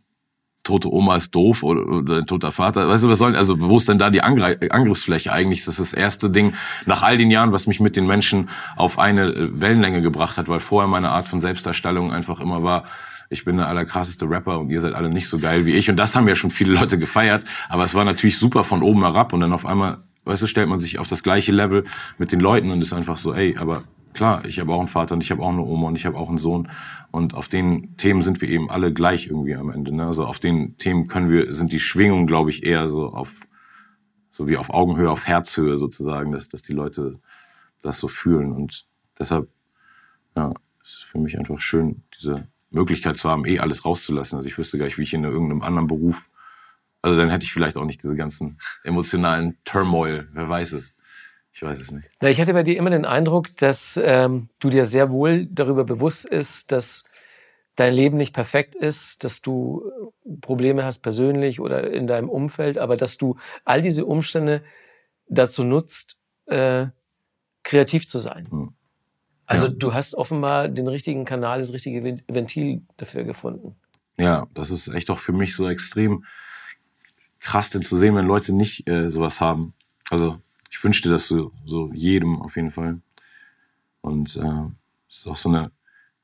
tote Oma ist doof oder, oder ein toter Vater. Weißt du, was soll, also wo ist denn da die Angreif Angriffsfläche eigentlich? Das ist das erste Ding nach all den Jahren, was mich mit den Menschen auf eine äh, Wellenlänge gebracht hat, weil vorher meine Art von Selbstdarstellung einfach immer war, ich bin der allerkrasseste Rapper und ihr seid alle nicht so geil wie ich. Und das haben ja schon viele Leute gefeiert. Aber es war natürlich super von oben herab und dann auf einmal, weißt du, stellt man sich auf das gleiche Level mit den Leuten und ist einfach so, ey, aber klar, ich habe auch einen Vater und ich habe auch eine Oma und ich habe auch einen Sohn und auf den Themen sind wir eben alle gleich irgendwie am Ende. Ne? Also auf den Themen können wir, sind die Schwingungen, glaube ich, eher so auf, so wie auf Augenhöhe, auf Herzhöhe sozusagen, dass, dass die Leute das so fühlen. Und deshalb, ja, ist für mich einfach schön, diese Möglichkeit zu haben, eh alles rauszulassen. Also ich wüsste gar nicht, wie ich in irgendeinem anderen Beruf, also dann hätte ich vielleicht auch nicht diese ganzen emotionalen Turmoil, wer weiß es. Ich weiß es nicht. Na, ich hatte bei dir immer den Eindruck, dass ähm, du dir sehr wohl darüber bewusst ist, dass dein Leben nicht perfekt ist, dass du Probleme hast persönlich oder in deinem Umfeld, aber dass du all diese Umstände dazu nutzt, äh, kreativ zu sein. Hm. Also ja. du hast offenbar den richtigen Kanal, das richtige Ventil dafür gefunden. Ja, das ist echt auch für mich so extrem krass, denn zu sehen, wenn Leute nicht äh, sowas haben. Also ich wünschte das so, so jedem auf jeden Fall. Und äh, es ist auch so eine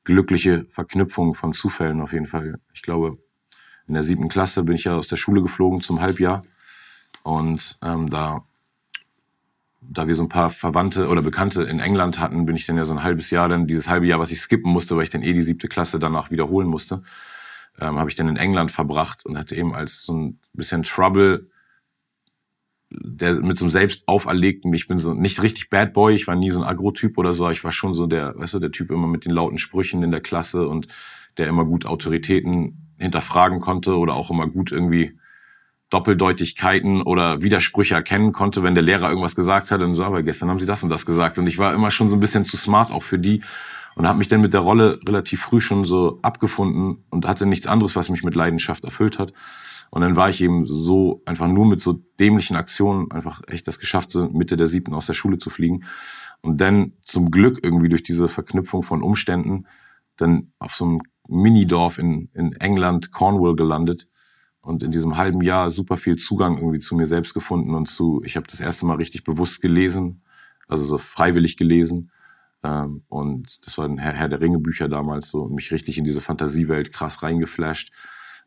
glückliche Verknüpfung von Zufällen auf jeden Fall. Ich glaube, in der siebten Klasse bin ich ja aus der Schule geflogen zum Halbjahr. Und ähm, da, da wir so ein paar Verwandte oder Bekannte in England hatten, bin ich dann ja so ein halbes Jahr, dann dieses halbe Jahr, was ich skippen musste, weil ich dann eh die siebte Klasse danach wiederholen musste, ähm, habe ich dann in England verbracht und hatte eben als so ein bisschen Trouble der mit so einem selbst auferlegten, ich bin so nicht richtig Bad Boy, ich war nie so ein Agro-Typ oder so, ich war schon so der, weißt du, der Typ immer mit den lauten Sprüchen in der Klasse und der immer gut Autoritäten hinterfragen konnte oder auch immer gut irgendwie Doppeldeutigkeiten oder Widersprüche erkennen konnte, wenn der Lehrer irgendwas gesagt hat und so, aber gestern haben sie das und das gesagt und ich war immer schon so ein bisschen zu smart auch für die und habe mich dann mit der Rolle relativ früh schon so abgefunden und hatte nichts anderes, was mich mit Leidenschaft erfüllt hat. Und dann war ich eben so einfach nur mit so dämlichen Aktionen einfach echt das geschafft, Mitte der siebten aus der Schule zu fliegen. Und dann zum Glück irgendwie durch diese Verknüpfung von Umständen dann auf so einem Minidorf in, in England, Cornwall gelandet und in diesem halben Jahr super viel Zugang irgendwie zu mir selbst gefunden und zu, ich habe das erste Mal richtig bewusst gelesen, also so freiwillig gelesen. Ähm, und das war ein Herr, Herr der Ringe Bücher damals, so mich richtig in diese Fantasiewelt krass reingeflasht.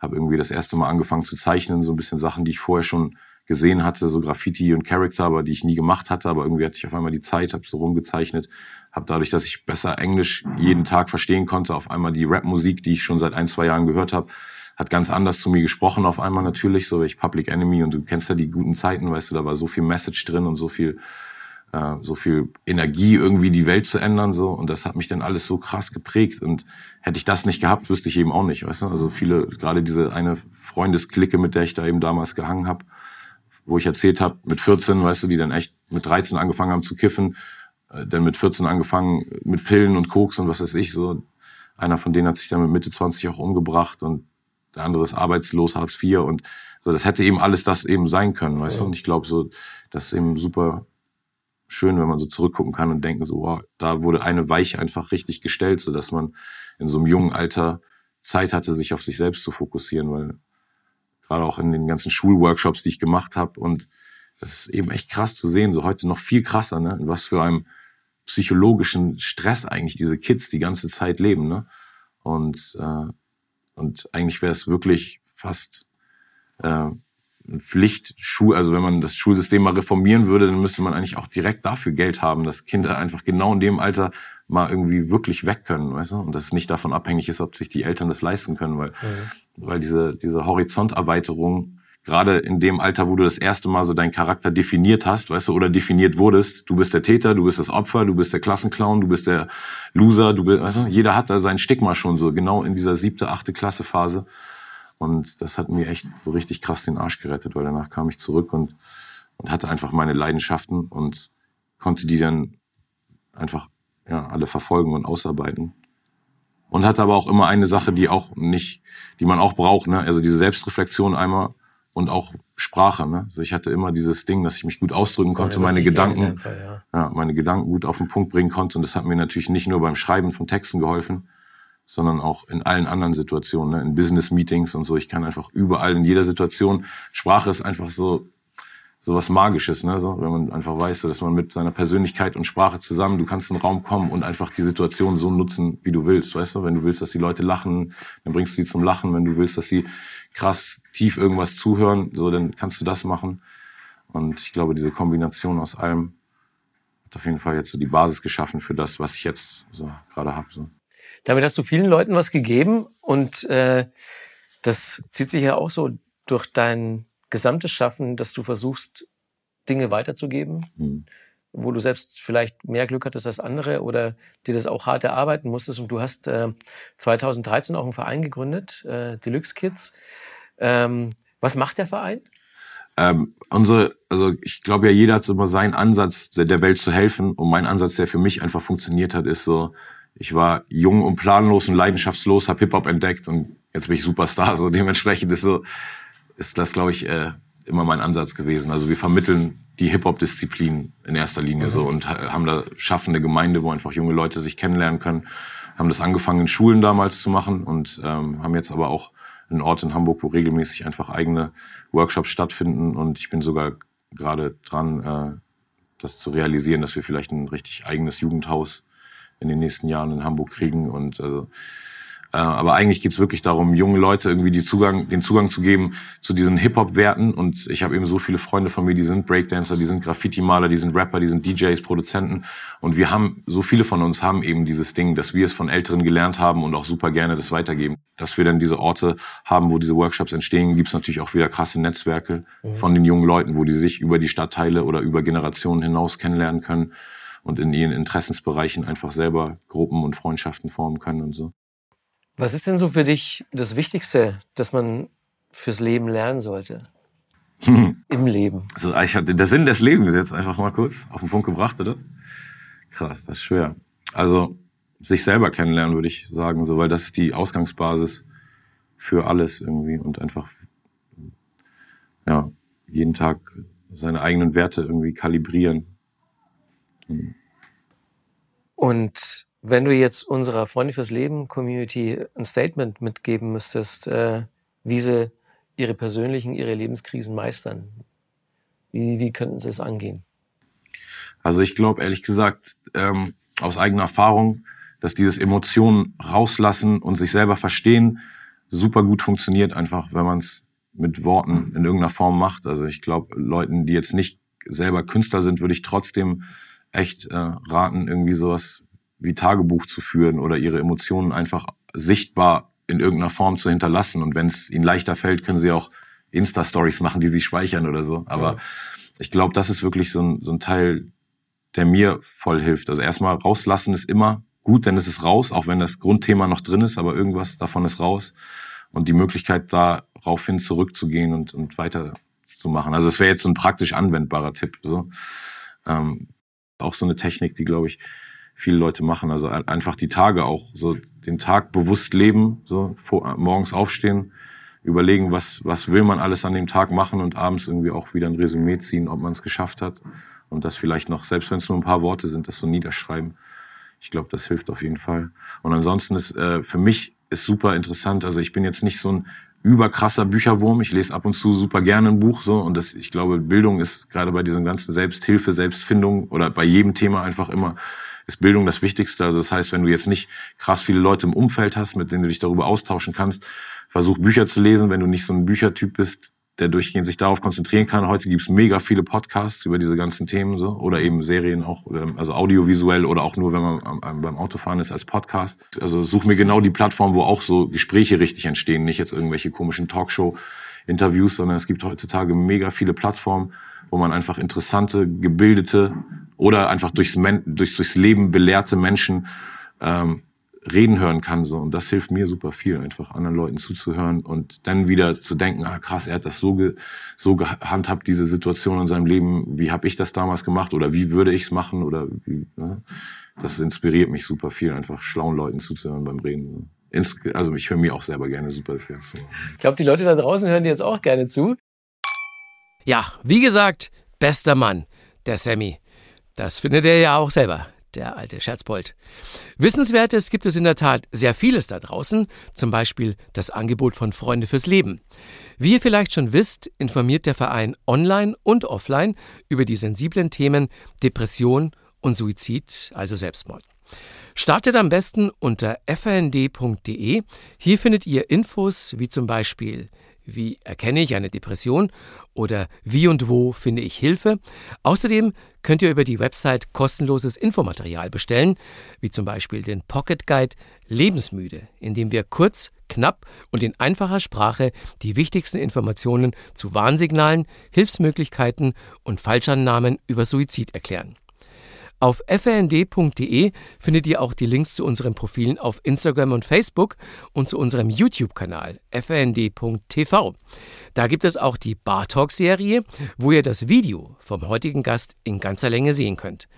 Habe irgendwie das erste Mal angefangen zu zeichnen, so ein bisschen Sachen, die ich vorher schon gesehen hatte, so Graffiti und Character, aber die ich nie gemacht hatte. Aber irgendwie hatte ich auf einmal die Zeit, habe so rumgezeichnet, habe dadurch, dass ich besser Englisch jeden Tag verstehen konnte, auf einmal die Rap-Musik, die ich schon seit ein, zwei Jahren gehört habe, hat ganz anders zu mir gesprochen auf einmal natürlich, so ich Public Enemy und du kennst ja die guten Zeiten, weißt du, da war so viel Message drin und so viel äh, so viel Energie irgendwie die Welt zu ändern so und das hat mich dann alles so krass geprägt und hätte ich das nicht gehabt, wüsste ich eben auch nicht, weißt du, also viele gerade diese eine Freundesklicke, mit der ich da eben damals gehangen habe, wo ich erzählt habe, mit 14, weißt du, die dann echt mit 13 angefangen haben zu kiffen, äh, dann mit 14 angefangen mit Pillen und Koks und was weiß ich, so. Einer von denen hat sich dann mit Mitte 20 auch umgebracht und der andere ist arbeitslos, Hartz IV und so. Das hätte eben alles das eben sein können, weißt ja. du? Und ich glaube so, das ist eben super schön, wenn man so zurückgucken kann und denken so, wow, da wurde eine Weiche einfach richtig gestellt, so dass man in so einem jungen Alter Zeit hatte, sich auf sich selbst zu fokussieren, weil gerade auch in den ganzen Schulworkshops, die ich gemacht habe. Und das ist eben echt krass zu sehen, so heute noch viel krasser, ne? In was für einem psychologischen Stress eigentlich diese Kids die ganze Zeit leben, ne? Und, äh, und eigentlich wäre es wirklich fast äh, Pflicht, Schul, also wenn man das Schulsystem mal reformieren würde, dann müsste man eigentlich auch direkt dafür Geld haben, dass Kinder einfach genau in dem Alter mal irgendwie wirklich weg können, weißt du? Und das nicht davon abhängig ist, ob sich die Eltern das leisten können, weil, mhm. weil diese, diese Horizonterweiterung, gerade in dem Alter, wo du das erste Mal so deinen Charakter definiert hast, weißt du, oder definiert wurdest, du bist der Täter, du bist das Opfer, du bist der Klassenclown, du bist der Loser, du bist, weißt du, jeder hat da sein Stigma schon so, genau in dieser siebte, achte Klasse Phase. Und das hat mir echt so richtig krass den Arsch gerettet, weil danach kam ich zurück und, und hatte einfach meine Leidenschaften und konnte die dann einfach ja, alle verfolgen und ausarbeiten. Und hatte aber auch immer eine Sache, die auch nicht, die man auch braucht, ne? Also diese Selbstreflexion einmal und auch Sprache, ne? Also ich hatte immer dieses Ding, dass ich mich gut ausdrücken konnte, ja, meine Gedanken, Fall, ja. ja. meine Gedanken gut auf den Punkt bringen konnte. Und das hat mir natürlich nicht nur beim Schreiben von Texten geholfen, sondern auch in allen anderen Situationen, ne? in Business-Meetings und so. Ich kann einfach überall in jeder Situation. Sprache ist einfach so so was Magisches, ne? so, wenn man einfach weiß, dass man mit seiner Persönlichkeit und Sprache zusammen, du kannst in den Raum kommen und einfach die Situation so nutzen, wie du willst, weißt du? Wenn du willst, dass die Leute lachen, dann bringst du sie zum Lachen. Wenn du willst, dass sie krass tief irgendwas zuhören, so, dann kannst du das machen. Und ich glaube, diese Kombination aus allem hat auf jeden Fall jetzt so die Basis geschaffen für das, was ich jetzt so gerade habe. So. Damit hast du vielen Leuten was gegeben und äh, das zieht sich ja auch so durch dein gesamtes Schaffen, dass du versuchst, Dinge weiterzugeben, mhm. wo du selbst vielleicht mehr Glück hattest als andere oder dir das auch hart erarbeiten musstest. Und du hast äh, 2013 auch einen Verein gegründet, äh, Deluxe Kids. Ähm, was macht der Verein? Ähm, unsere, also ich glaube ja, jeder hat immer seinen Ansatz, der, der Welt zu helfen. Und mein Ansatz, der für mich einfach funktioniert hat, ist so, ich war jung und planlos und leidenschaftslos, habe Hip-Hop entdeckt und jetzt bin ich Superstar. So dementsprechend ist so, ist das, glaube ich, äh, immer mein Ansatz gewesen. Also wir vermitteln die Hip-Hop-Disziplin in erster Linie mhm. so und haben da schaffende Gemeinde, wo einfach junge Leute sich kennenlernen können. Haben das angefangen in Schulen damals zu machen und ähm, haben jetzt aber auch einen Ort in Hamburg, wo regelmäßig einfach eigene Workshops stattfinden und ich bin sogar gerade dran, äh, das zu realisieren, dass wir vielleicht ein richtig eigenes Jugendhaus in den nächsten Jahren in Hamburg kriegen. Und also äh, aber eigentlich geht's wirklich darum, junge Leute irgendwie die Zugang, den Zugang zu geben zu diesen Hip-Hop-Werten. Und ich habe eben so viele Freunde von mir, die sind Breakdancer, die sind Graffiti-Maler, die sind Rapper, die sind DJs, Produzenten. Und wir haben, so viele von uns haben eben dieses Ding, dass wir es von Älteren gelernt haben und auch super gerne das weitergeben. Dass wir dann diese Orte haben, wo diese Workshops entstehen, gibt's natürlich auch wieder krasse Netzwerke mhm. von den jungen Leuten, wo die sich über die Stadtteile oder über Generationen hinaus kennenlernen können und in ihren Interessensbereichen einfach selber Gruppen und Freundschaften formen können und so. Was ist denn so für dich das Wichtigste, das man fürs Leben lernen sollte? im Leben? Also ich hatte der Sinn des Lebens jetzt einfach mal kurz auf den Punkt gebracht, oder? Krass, das ist schwer. Also sich selber kennenlernen, würde ich sagen, so, weil das ist die Ausgangsbasis für alles irgendwie und einfach ja jeden Tag seine eigenen Werte irgendwie kalibrieren. Und wenn du jetzt unserer Freunde fürs Leben Community ein Statement mitgeben müsstest, äh, wie sie ihre persönlichen, ihre Lebenskrisen meistern, wie, wie könnten sie es angehen? Also ich glaube ehrlich gesagt ähm, aus eigener Erfahrung, dass dieses Emotionen rauslassen und sich selber verstehen super gut funktioniert, einfach wenn man es mit Worten in irgendeiner Form macht. Also ich glaube, Leuten, die jetzt nicht selber Künstler sind, würde ich trotzdem echt äh, raten, irgendwie sowas wie Tagebuch zu führen oder ihre Emotionen einfach sichtbar in irgendeiner Form zu hinterlassen. Und wenn es ihnen leichter fällt, können sie auch Insta-Stories machen, die sie speichern oder so. Aber ja. ich glaube, das ist wirklich so ein, so ein Teil, der mir voll hilft. Also erstmal rauslassen ist immer gut, denn es ist raus, auch wenn das Grundthema noch drin ist, aber irgendwas davon ist raus. Und die Möglichkeit, daraufhin zurückzugehen und, und weiterzumachen. Also es wäre jetzt so ein praktisch anwendbarer Tipp. So. Ähm, auch so eine Technik, die, glaube ich, viele Leute machen. Also einfach die Tage auch, so den Tag bewusst leben, so vor, morgens aufstehen, überlegen, was, was will man alles an dem Tag machen und abends irgendwie auch wieder ein Resümee ziehen, ob man es geschafft hat. Und das vielleicht noch, selbst wenn es nur ein paar Worte sind, das so niederschreiben. Ich glaube, das hilft auf jeden Fall. Und ansonsten ist äh, für mich ist super interessant. Also ich bin jetzt nicht so ein überkrasser Bücherwurm. Ich lese ab und zu super gerne ein Buch so und das, ich glaube, Bildung ist gerade bei diesen ganzen Selbsthilfe, Selbstfindung oder bei jedem Thema einfach immer ist Bildung das Wichtigste. Also das heißt, wenn du jetzt nicht krass viele Leute im Umfeld hast, mit denen du dich darüber austauschen kannst, versuch Bücher zu lesen. Wenn du nicht so ein Büchertyp bist, der durchgehend sich darauf konzentrieren kann. Heute gibt's mega viele Podcasts über diese ganzen Themen so oder eben Serien auch, ähm, also audiovisuell oder auch nur, wenn man beim Autofahren ist als Podcast. Also such mir genau die Plattform, wo auch so Gespräche richtig entstehen, nicht jetzt irgendwelche komischen Talkshow-Interviews, sondern es gibt heutzutage mega viele Plattformen, wo man einfach interessante, gebildete oder einfach durchs, Men durchs, durchs Leben belehrte Menschen ähm, reden hören kann. So. Und das hilft mir super viel, einfach anderen Leuten zuzuhören und dann wieder zu denken, ah krass, er hat das so, ge so gehandhabt, diese Situation in seinem Leben, wie habe ich das damals gemacht oder wie würde ich es machen oder wie, ne? das inspiriert mich super viel, einfach schlauen Leuten zuzuhören beim Reden. Also ich höre mir auch selber gerne super viel zu. Ich glaube, die Leute da draußen hören dir jetzt auch gerne zu. Ja, wie gesagt, bester Mann, der Sammy. Das findet er ja auch selber der alte Scherzbold. Wissenswertes gibt es in der Tat sehr vieles da draußen, zum Beispiel das Angebot von Freunde fürs Leben. Wie ihr vielleicht schon wisst, informiert der Verein online und offline über die sensiblen Themen Depression und Suizid, also Selbstmord. Startet am besten unter frnd.de. Hier findet ihr Infos wie zum Beispiel wie erkenne ich eine Depression oder wie und wo finde ich Hilfe. Außerdem könnt ihr über die Website kostenloses Infomaterial bestellen, wie zum Beispiel den Pocket Guide Lebensmüde, in dem wir kurz, knapp und in einfacher Sprache die wichtigsten Informationen zu Warnsignalen, Hilfsmöglichkeiten und Falschannahmen über Suizid erklären. Auf frnd.de findet ihr auch die Links zu unseren Profilen auf Instagram und Facebook und zu unserem YouTube-Kanal frnd.tv. Da gibt es auch die Bar Talk-Serie, wo ihr das Video vom heutigen Gast in ganzer Länge sehen könnt.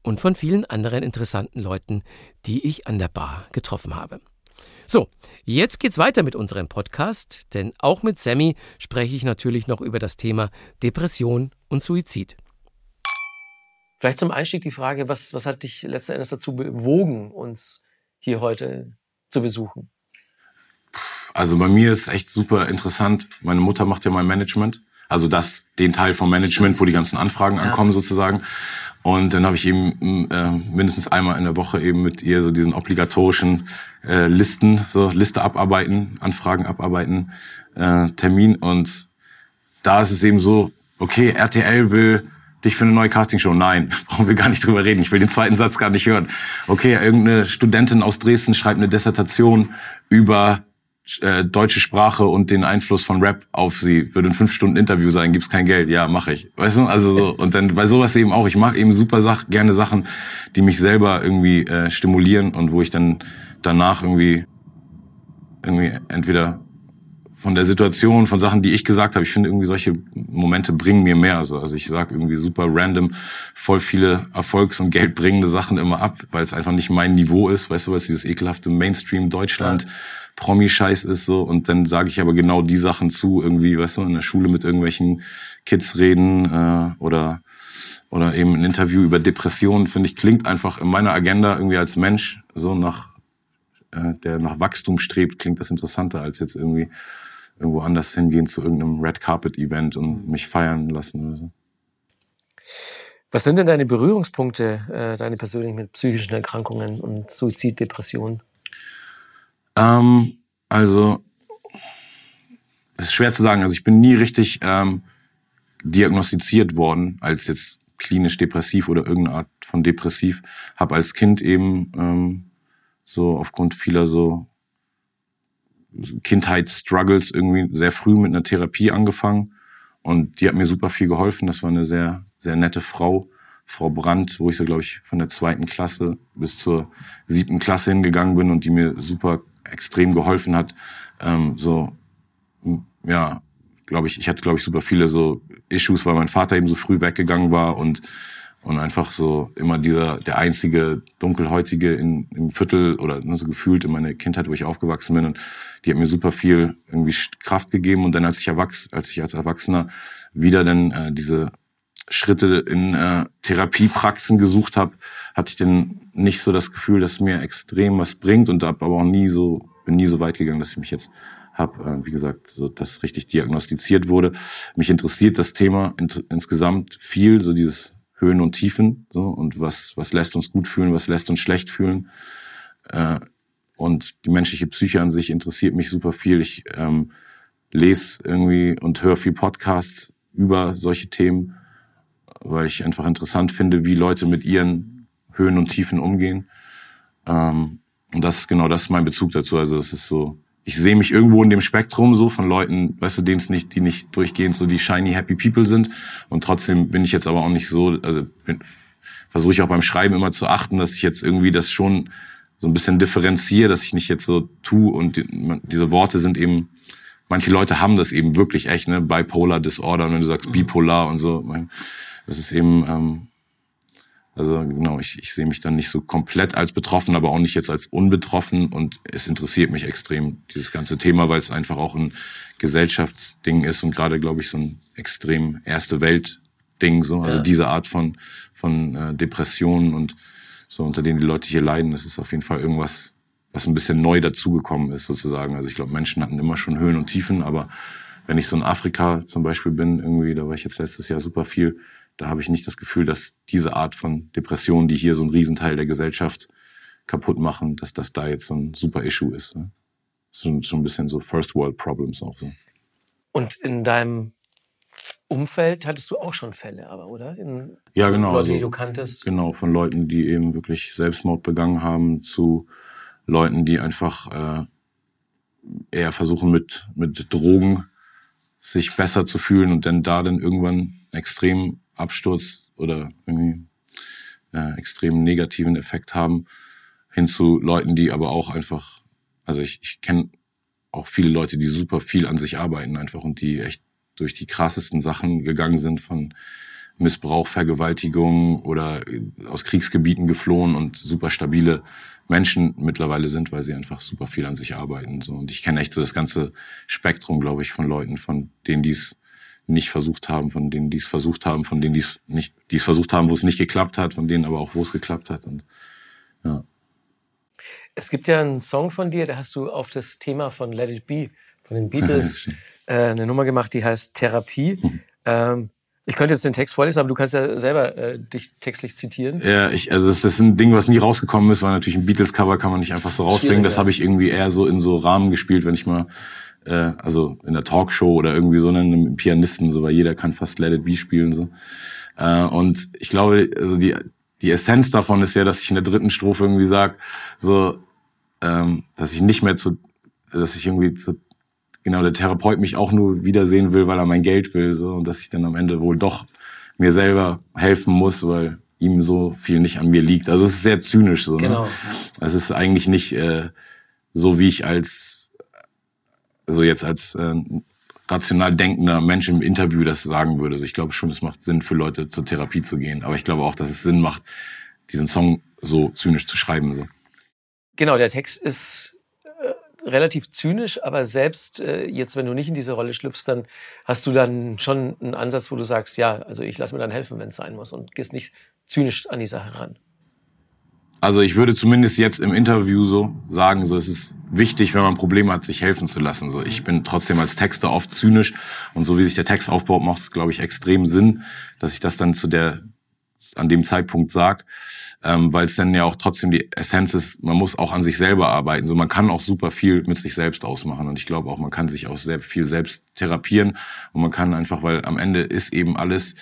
Und von vielen anderen interessanten Leuten, die ich an der Bar getroffen habe. So, jetzt geht's weiter mit unserem Podcast, denn auch mit Sammy spreche ich natürlich noch über das Thema Depression und Suizid. Vielleicht zum Einstieg die Frage, was, was hat dich letzten Endes dazu bewogen, uns hier heute zu besuchen? Also bei mir ist echt super interessant. Meine Mutter macht ja mein Management. Also das, den Teil vom Management, wo die ganzen Anfragen ankommen ja. sozusagen. Und dann habe ich eben äh, mindestens einmal in der Woche eben mit ihr so diesen obligatorischen äh, Listen, so Liste abarbeiten, Anfragen abarbeiten, äh, Termin. Und da ist es eben so, okay, RTL will dich für eine neue Castingshow. Nein, brauchen wir gar nicht drüber reden. Ich will den zweiten Satz gar nicht hören. Okay, irgendeine Studentin aus Dresden schreibt eine Dissertation über äh, deutsche Sprache und den Einfluss von Rap auf sie. Würde ein fünf Stunden Interview sein, gibt's kein Geld. Ja, mache ich. Weißt du, also so und dann bei sowas eben auch. Ich mache eben super Sach gerne Sachen, die mich selber irgendwie äh, stimulieren und wo ich dann danach irgendwie irgendwie entweder von der Situation, von Sachen, die ich gesagt habe. Ich finde irgendwie solche Momente bringen mir mehr. Also, also ich sage irgendwie super random voll viele Erfolgs- und geldbringende Sachen immer ab, weil es einfach nicht mein Niveau ist. Weißt du, was dieses ekelhafte Mainstream Deutschland ja. Promi-Scheiß ist so. Und dann sage ich aber genau die Sachen zu, irgendwie, weißt du, in der Schule mit irgendwelchen Kids reden äh, oder oder eben ein Interview über Depressionen, finde ich, klingt einfach in meiner Agenda irgendwie als Mensch so nach, äh, der nach Wachstum strebt, klingt das interessanter als jetzt irgendwie irgendwo anders hingehen zu irgendeinem Red Carpet Event und mich feiern lassen oder so. Was sind denn deine Berührungspunkte, äh, deine persönlichen mit psychischen Erkrankungen und Suizid, Depressionen? Ähm, also, es ist schwer zu sagen. Also ich bin nie richtig ähm, diagnostiziert worden als jetzt klinisch depressiv oder irgendeine Art von depressiv. Habe als Kind eben ähm, so aufgrund vieler so Kindheitsstruggles irgendwie sehr früh mit einer Therapie angefangen und die hat mir super viel geholfen. Das war eine sehr sehr nette Frau, Frau Brandt, wo ich so glaube ich von der zweiten Klasse bis zur siebten Klasse hingegangen bin und die mir super extrem geholfen hat. Ähm, so ja, glaube ich, ich hatte glaube ich super viele so Issues, weil mein Vater eben so früh weggegangen war und und einfach so immer dieser der einzige dunkelhäutige in, im Viertel oder ne, so gefühlt in meiner Kindheit, wo ich aufgewachsen bin. Und die hat mir super viel irgendwie Kraft gegeben. Und dann als ich erwachs als ich als Erwachsener wieder dann äh, diese Schritte in äh, Therapiepraxen gesucht habe, hatte ich dann nicht so das Gefühl, dass mir extrem was bringt. Und habe aber auch nie so bin nie so weit gegangen, dass ich mich jetzt habe, äh, wie gesagt, so dass richtig diagnostiziert wurde. Mich interessiert das Thema in, insgesamt viel, so dieses Höhen und Tiefen so und was was lässt uns gut fühlen, was lässt uns schlecht fühlen. Äh, und die menschliche Psyche an sich interessiert mich super viel. Ich ähm, lese irgendwie und höre viel Podcasts über solche Themen, weil ich einfach interessant finde, wie Leute mit ihren Höhen und Tiefen umgehen. Ähm, und das genau das ist mein Bezug dazu. Also es ist so ich sehe mich irgendwo in dem Spektrum so von Leuten, weißt du, denen es nicht, die nicht durchgehend so die shiny happy people sind. Und trotzdem bin ich jetzt aber auch nicht so, also versuche ich auch beim Schreiben immer zu achten, dass ich jetzt irgendwie das schon so ein bisschen differenziere, dass ich nicht jetzt so tu und die, diese Worte sind eben, manche Leute haben das eben wirklich echt, ne, bipolar disorder, und wenn du sagst bipolar und so, das ist eben, ähm, also genau, ich, ich sehe mich dann nicht so komplett als betroffen, aber auch nicht jetzt als unbetroffen. Und es interessiert mich extrem, dieses ganze Thema, weil es einfach auch ein Gesellschaftsding ist und gerade, glaube ich, so ein extrem erste Welt-Ding. So. Also ja. diese Art von, von äh, Depressionen und so, unter denen die Leute hier leiden, das ist auf jeden Fall irgendwas, was ein bisschen neu dazugekommen ist, sozusagen. Also ich glaube, Menschen hatten immer schon Höhen und Tiefen, aber wenn ich so in Afrika zum Beispiel bin, irgendwie, da war ich jetzt letztes Jahr super viel, da habe ich nicht das Gefühl, dass diese Art von Depressionen, die hier so einen Riesenteil der Gesellschaft kaputt machen, dass das da jetzt so ein super Issue ist. Ne? Das sind schon ein bisschen so First World Problems auch so. Und in deinem Umfeld hattest du auch schon Fälle, aber oder? In ja, genau. Leute, die also du kanntest. Genau, von Leuten, die eben wirklich Selbstmord begangen haben, zu Leuten, die einfach äh, eher versuchen mit mit Drogen sich besser zu fühlen und dann da dann irgendwann extrem Absturz oder irgendwie äh, extrem negativen Effekt haben, hin zu Leuten, die aber auch einfach, also ich, ich kenne auch viele Leute, die super viel an sich arbeiten einfach und die echt durch die krassesten Sachen gegangen sind von Missbrauch, Vergewaltigung oder aus Kriegsgebieten geflohen und super stabile Menschen mittlerweile sind, weil sie einfach super viel an sich arbeiten. So. Und ich kenne echt so das ganze Spektrum, glaube ich, von Leuten, von denen, die es nicht versucht haben, von denen, die es versucht haben, von denen, die es nicht, die es versucht haben, wo es nicht geklappt hat, von denen aber auch, wo es geklappt hat. Und ja. Es gibt ja einen Song von dir, da hast du auf das Thema von Let It Be, von den Beatles, äh, eine Nummer gemacht, die heißt Therapie. Mhm. Ähm, ich könnte jetzt den Text vorlesen, aber du kannst ja selber äh, dich textlich zitieren. Ja, ich, also das ist ein Ding, was nie rausgekommen ist, weil natürlich ein Beatles-Cover kann man nicht einfach so rausbringen. Das habe ich irgendwie eher so in so Rahmen gespielt, wenn ich mal äh, also in der Talkshow oder irgendwie so einem Pianisten, so weil jeder kann fast Let It Be spielen so. Äh, und ich glaube, also die die Essenz davon ist ja, dass ich in der dritten Strophe irgendwie sag, so, ähm, dass ich nicht mehr zu, dass ich irgendwie zu, genau der Therapeut mich auch nur wiedersehen will, weil er mein Geld will, so und dass ich dann am Ende wohl doch mir selber helfen muss, weil ihm so viel nicht an mir liegt. Also es ist sehr zynisch so. Ne? Genau. Ne? Es ist eigentlich nicht äh, so, wie ich als also jetzt als äh, rational denkender Mensch im Interview das sagen würde. Also ich glaube schon, es macht Sinn für Leute zur Therapie zu gehen. Aber ich glaube auch, dass es Sinn macht, diesen Song so zynisch zu schreiben. So. Genau, der Text ist äh, relativ zynisch, aber selbst äh, jetzt, wenn du nicht in diese Rolle schlüpfst, dann hast du dann schon einen Ansatz, wo du sagst, ja, also ich lasse mir dann helfen, wenn es sein muss und gehst nicht zynisch an die Sache ran. Also ich würde zumindest jetzt im Interview so sagen, so es ist wichtig, wenn man Probleme hat, sich helfen zu lassen. So ich bin trotzdem als Texter oft zynisch und so wie sich der Text aufbaut, macht es glaube ich extrem Sinn, dass ich das dann zu der an dem Zeitpunkt sag, ähm, weil es dann ja auch trotzdem die Essenz ist. Man muss auch an sich selber arbeiten. So man kann auch super viel mit sich selbst ausmachen und ich glaube auch, man kann sich auch sehr viel selbst therapieren und man kann einfach, weil am Ende ist eben alles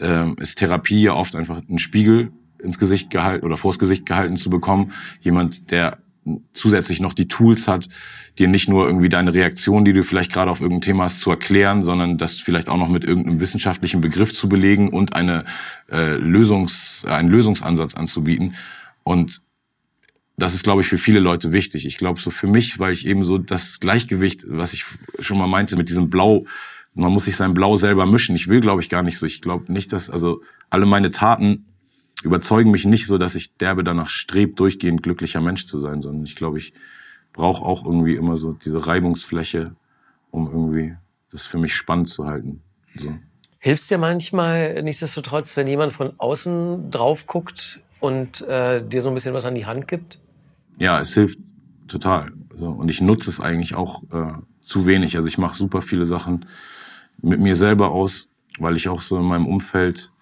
ähm, ist Therapie ja oft einfach ein Spiegel ins Gesicht gehalten oder vors Gesicht gehalten zu bekommen. Jemand, der zusätzlich noch die Tools hat, dir nicht nur irgendwie deine Reaktion, die du vielleicht gerade auf irgendein Thema hast, zu erklären, sondern das vielleicht auch noch mit irgendeinem wissenschaftlichen Begriff zu belegen und eine äh, Lösungs, einen Lösungsansatz anzubieten. Und das ist, glaube ich, für viele Leute wichtig. Ich glaube, so für mich, weil ich eben so das Gleichgewicht, was ich schon mal meinte, mit diesem Blau, man muss sich sein Blau selber mischen. Ich will, glaube ich, gar nicht so. Ich glaube nicht, dass, also alle meine Taten überzeugen mich nicht so, dass ich derbe danach strebt, durchgehend glücklicher Mensch zu sein, sondern ich glaube, ich brauche auch irgendwie immer so diese Reibungsfläche, um irgendwie das für mich spannend zu halten. So. Hilft dir manchmal nichtsdestotrotz, wenn jemand von außen drauf guckt und äh, dir so ein bisschen was an die Hand gibt? Ja, es hilft total. So, und ich nutze es eigentlich auch äh, zu wenig. Also ich mache super viele Sachen mit mir selber aus, weil ich auch so in meinem Umfeld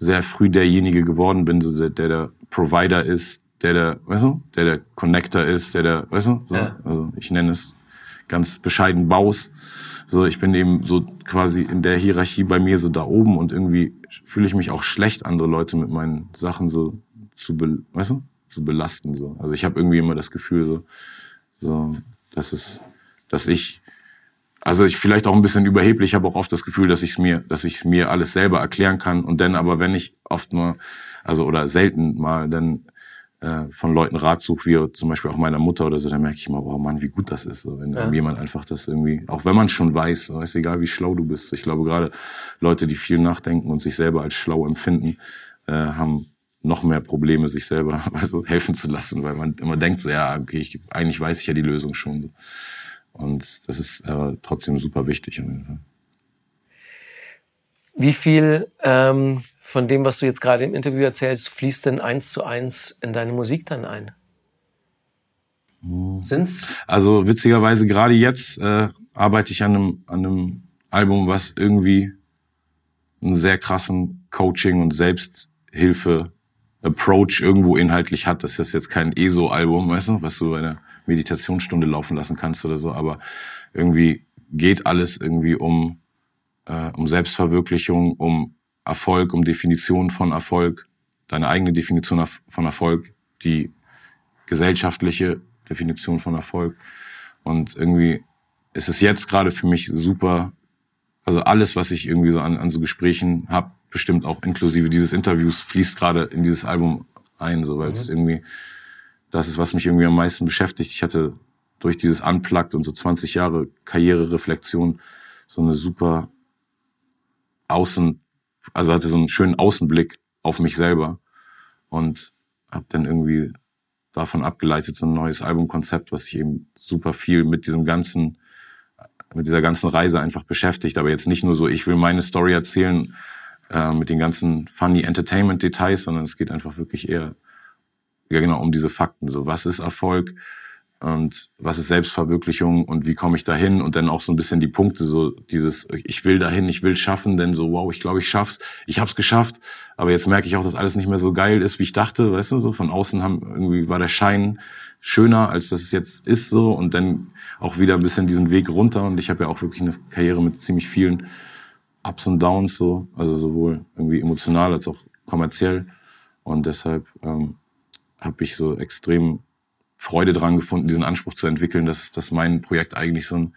sehr früh derjenige geworden bin, so der, der der Provider ist, der der, weißt du, der der Connector ist, der der, weißt du, so, ja. also ich nenne es ganz bescheiden Baus. So, ich bin eben so quasi in der Hierarchie bei mir so da oben und irgendwie fühle ich mich auch schlecht, andere Leute mit meinen Sachen so zu, weißt du, zu belasten. So, also ich habe irgendwie immer das Gefühl so, so, dass es, dass ich also ich vielleicht auch ein bisschen überheblich, habe auch oft das Gefühl, dass ich mir, dass ich mir alles selber erklären kann und dann aber wenn ich oft nur, also oder selten mal dann äh, von Leuten Rat suche, wie zum Beispiel auch meiner Mutter oder so, dann merke ich immer, oh Mann, wie gut das ist, so, wenn ja. jemand einfach das irgendwie, auch wenn man schon weiß, so, ist egal, wie schlau du bist. Ich glaube gerade Leute, die viel nachdenken und sich selber als schlau empfinden, äh, haben noch mehr Probleme, sich selber also helfen zu lassen, weil man immer denkt, so, ja, okay, ich, eigentlich weiß ich ja die Lösung schon. So. Und das ist äh, trotzdem super wichtig. Wie viel ähm, von dem, was du jetzt gerade im Interview erzählst, fließt denn eins zu eins in deine Musik dann ein? Hm. Sind's? Also witzigerweise gerade jetzt äh, arbeite ich an einem, an einem Album, was irgendwie einen sehr krassen Coaching und Selbsthilfe Approach irgendwo inhaltlich hat. Das ist jetzt kein ESO-Album, weißt du, was du bei der Meditationsstunde laufen lassen kannst oder so, aber irgendwie geht alles irgendwie um, äh, um Selbstverwirklichung, um Erfolg, um Definition von Erfolg, deine eigene Definition von Erfolg, die gesellschaftliche Definition von Erfolg. Und irgendwie ist es jetzt gerade für mich super, also alles, was ich irgendwie so an, an so Gesprächen habe, bestimmt auch inklusive dieses Interviews, fließt gerade in dieses Album ein, so weil mhm. es irgendwie das ist, was mich irgendwie am meisten beschäftigt. Ich hatte durch dieses Unplugged und so 20 Jahre Karrierereflexion so eine super Außen, also hatte so einen schönen Außenblick auf mich selber und habe dann irgendwie davon abgeleitet so ein neues Albumkonzept, was sich eben super viel mit diesem ganzen, mit dieser ganzen Reise einfach beschäftigt. Aber jetzt nicht nur so, ich will meine Story erzählen äh, mit den ganzen funny Entertainment Details, sondern es geht einfach wirklich eher ja genau um diese Fakten. So, was ist Erfolg und was ist Selbstverwirklichung und wie komme ich dahin? Und dann auch so ein bisschen die Punkte, so dieses, ich will dahin, ich will schaffen, denn so, wow, ich glaube, ich schaff's, ich hab's geschafft, aber jetzt merke ich auch, dass alles nicht mehr so geil ist, wie ich dachte, weißt du, so von außen haben, irgendwie war der Schein schöner, als das es jetzt ist, so. Und dann auch wieder ein bisschen diesen Weg runter. Und ich habe ja auch wirklich eine Karriere mit ziemlich vielen Ups und Downs, so, also sowohl irgendwie emotional als auch kommerziell. Und deshalb ähm, habe ich so extrem Freude dran gefunden, diesen Anspruch zu entwickeln, dass, dass mein Projekt eigentlich so ein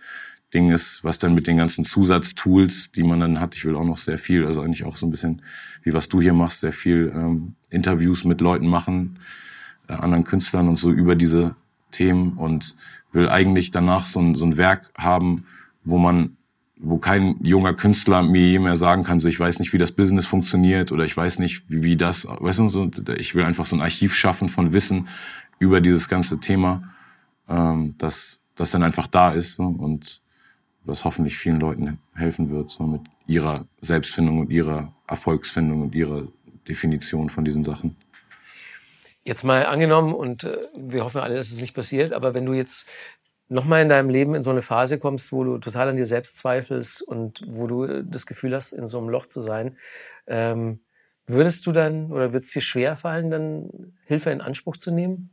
Ding ist, was dann mit den ganzen Zusatztools, die man dann hat, ich will auch noch sehr viel, also eigentlich auch so ein bisschen, wie was du hier machst, sehr viel ähm, Interviews mit Leuten machen, äh, anderen Künstlern und so über diese Themen und will eigentlich danach so ein, so ein Werk haben, wo man wo kein junger Künstler mir je mehr sagen kann, so ich weiß nicht, wie das Business funktioniert oder ich weiß nicht, wie, wie das, weißt du, so, ich will einfach so ein Archiv schaffen von Wissen über dieses ganze Thema, ähm, das, das dann einfach da ist so, und was hoffentlich vielen Leuten helfen wird, so mit ihrer Selbstfindung und ihrer Erfolgsfindung und ihrer Definition von diesen Sachen. Jetzt mal angenommen, und äh, wir hoffen alle, dass es nicht passiert, aber wenn du jetzt nochmal in deinem Leben in so eine Phase kommst, wo du total an dir selbst zweifelst und wo du das Gefühl hast, in so einem Loch zu sein, ähm, würdest du dann oder wird es dir schwer fallen, dann Hilfe in Anspruch zu nehmen?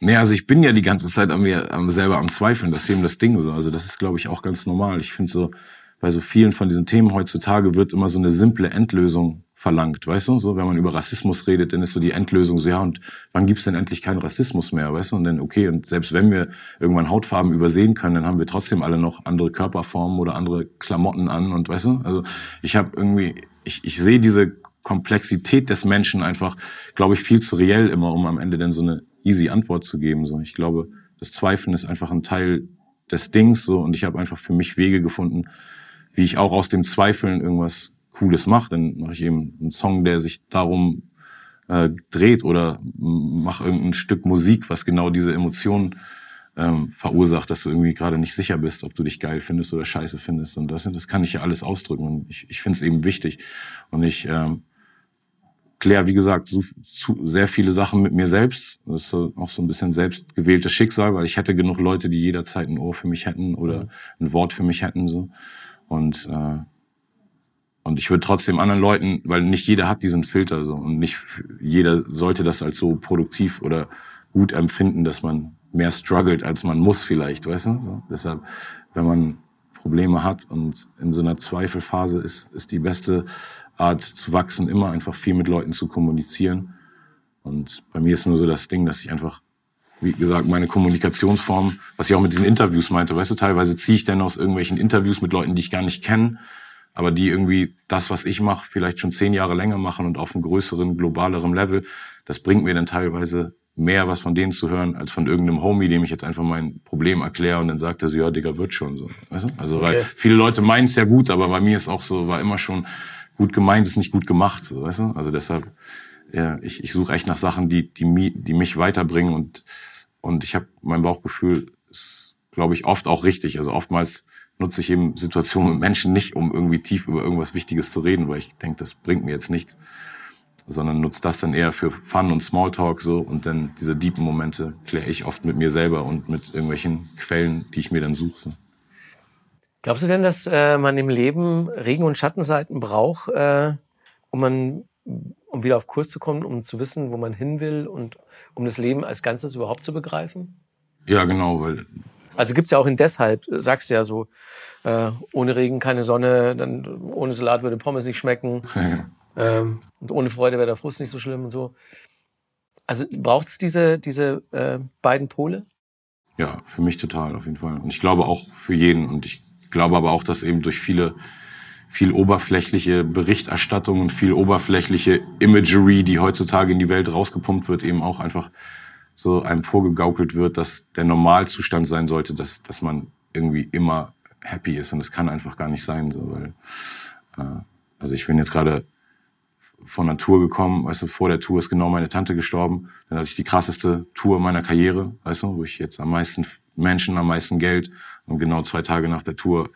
Nee, also ich bin ja die ganze Zeit an mir am, selber am Zweifeln, das ist eben das Ding so. Also das ist, glaube ich, auch ganz normal. Ich finde so, bei so vielen von diesen Themen heutzutage wird immer so eine simple Endlösung verlangt, weißt du? So, wenn man über Rassismus redet, dann ist so die Endlösung so, ja, und wann gibt's denn endlich keinen Rassismus mehr, weißt du? Und dann, okay, und selbst wenn wir irgendwann Hautfarben übersehen können, dann haben wir trotzdem alle noch andere Körperformen oder andere Klamotten an und weißt du? Also ich habe irgendwie, ich, ich sehe diese Komplexität des Menschen einfach, glaube ich, viel zu reell immer, um am Ende dann so eine easy Antwort zu geben. So, ich glaube, das Zweifeln ist einfach ein Teil des Dings so und ich habe einfach für mich Wege gefunden, wie ich auch aus dem Zweifeln irgendwas Cooles mache. Dann mache ich eben einen Song, der sich darum äh, dreht oder mache irgendein Stück Musik, was genau diese Emotionen ähm, verursacht, dass du irgendwie gerade nicht sicher bist, ob du dich geil findest oder scheiße findest. Und das, das kann ich ja alles ausdrücken. Und ich, ich finde es eben wichtig. Und ich ähm, kläre, wie gesagt, so, zu, sehr viele Sachen mit mir selbst. Das ist so, auch so ein bisschen selbstgewähltes Schicksal, weil ich hätte genug Leute, die jederzeit ein Ohr für mich hätten oder ein Wort für mich hätten. So. Und äh, und ich würde trotzdem anderen Leuten, weil nicht jeder hat diesen Filter so und nicht jeder sollte das als so produktiv oder gut empfinden, dass man mehr struggelt, als man muss vielleicht, weißt du? So, deshalb, wenn man Probleme hat und in so einer Zweifelphase ist, ist die beste Art zu wachsen immer einfach viel mit Leuten zu kommunizieren. Und bei mir ist nur so das Ding, dass ich einfach, wie gesagt, meine Kommunikationsform, was ich auch mit diesen Interviews meinte, weißt du, teilweise ziehe ich dann aus irgendwelchen Interviews mit Leuten, die ich gar nicht kenne, aber die irgendwie das, was ich mache, vielleicht schon zehn Jahre länger machen und auf einem größeren, globaleren Level, das bringt mir dann teilweise mehr was von denen zu hören, als von irgendeinem Homie, dem ich jetzt einfach mein Problem erkläre und dann sagt er so, ja, Digga, wird schon so. Weißt du? Also, okay. weil viele Leute meinen es ja gut, aber bei mir ist auch so, war immer schon gut gemeint, ist nicht gut gemacht, so, weißt du? Also deshalb, ja, ich, ich suche echt nach Sachen, die, die, die mich weiterbringen und, und ich habe mein Bauchgefühl ist, glaube ich, oft auch richtig. Also oftmals nutze ich eben Situationen mit Menschen nicht, um irgendwie tief über irgendwas Wichtiges zu reden, weil ich denke, das bringt mir jetzt nichts, sondern nutze das dann eher für Fun und Smalltalk so und dann diese deepen Momente kläre ich oft mit mir selber und mit irgendwelchen Quellen, die ich mir dann suche. Glaubst du denn, dass äh, man im Leben Regen- und Schattenseiten braucht, äh, um man um wieder auf Kurs zu kommen, um zu wissen, wo man hin will und um das Leben als Ganzes überhaupt zu begreifen? Ja, genau, weil also gibt's ja auch in deshalb, sagst du ja so, äh, ohne Regen keine Sonne, dann ohne Salat würde Pommes nicht schmecken. ähm, und ohne Freude wäre der Frust nicht so schlimm und so. Also braucht's diese, diese äh, beiden Pole? Ja, für mich total, auf jeden Fall. Und ich glaube auch für jeden. Und ich glaube aber auch, dass eben durch viele, viel oberflächliche Berichterstattung und viel oberflächliche Imagery, die heutzutage in die Welt rausgepumpt wird, eben auch einfach so einem vorgegaukelt wird, dass der Normalzustand sein sollte, dass, dass man irgendwie immer happy ist. Und das kann einfach gar nicht sein. So, weil, äh, also ich bin jetzt gerade von einer Tour gekommen, weißt du, vor der Tour ist genau meine Tante gestorben. Dann hatte ich die krasseste Tour meiner Karriere, weißt du, wo ich jetzt am meisten Menschen, am meisten Geld und genau zwei Tage nach der Tour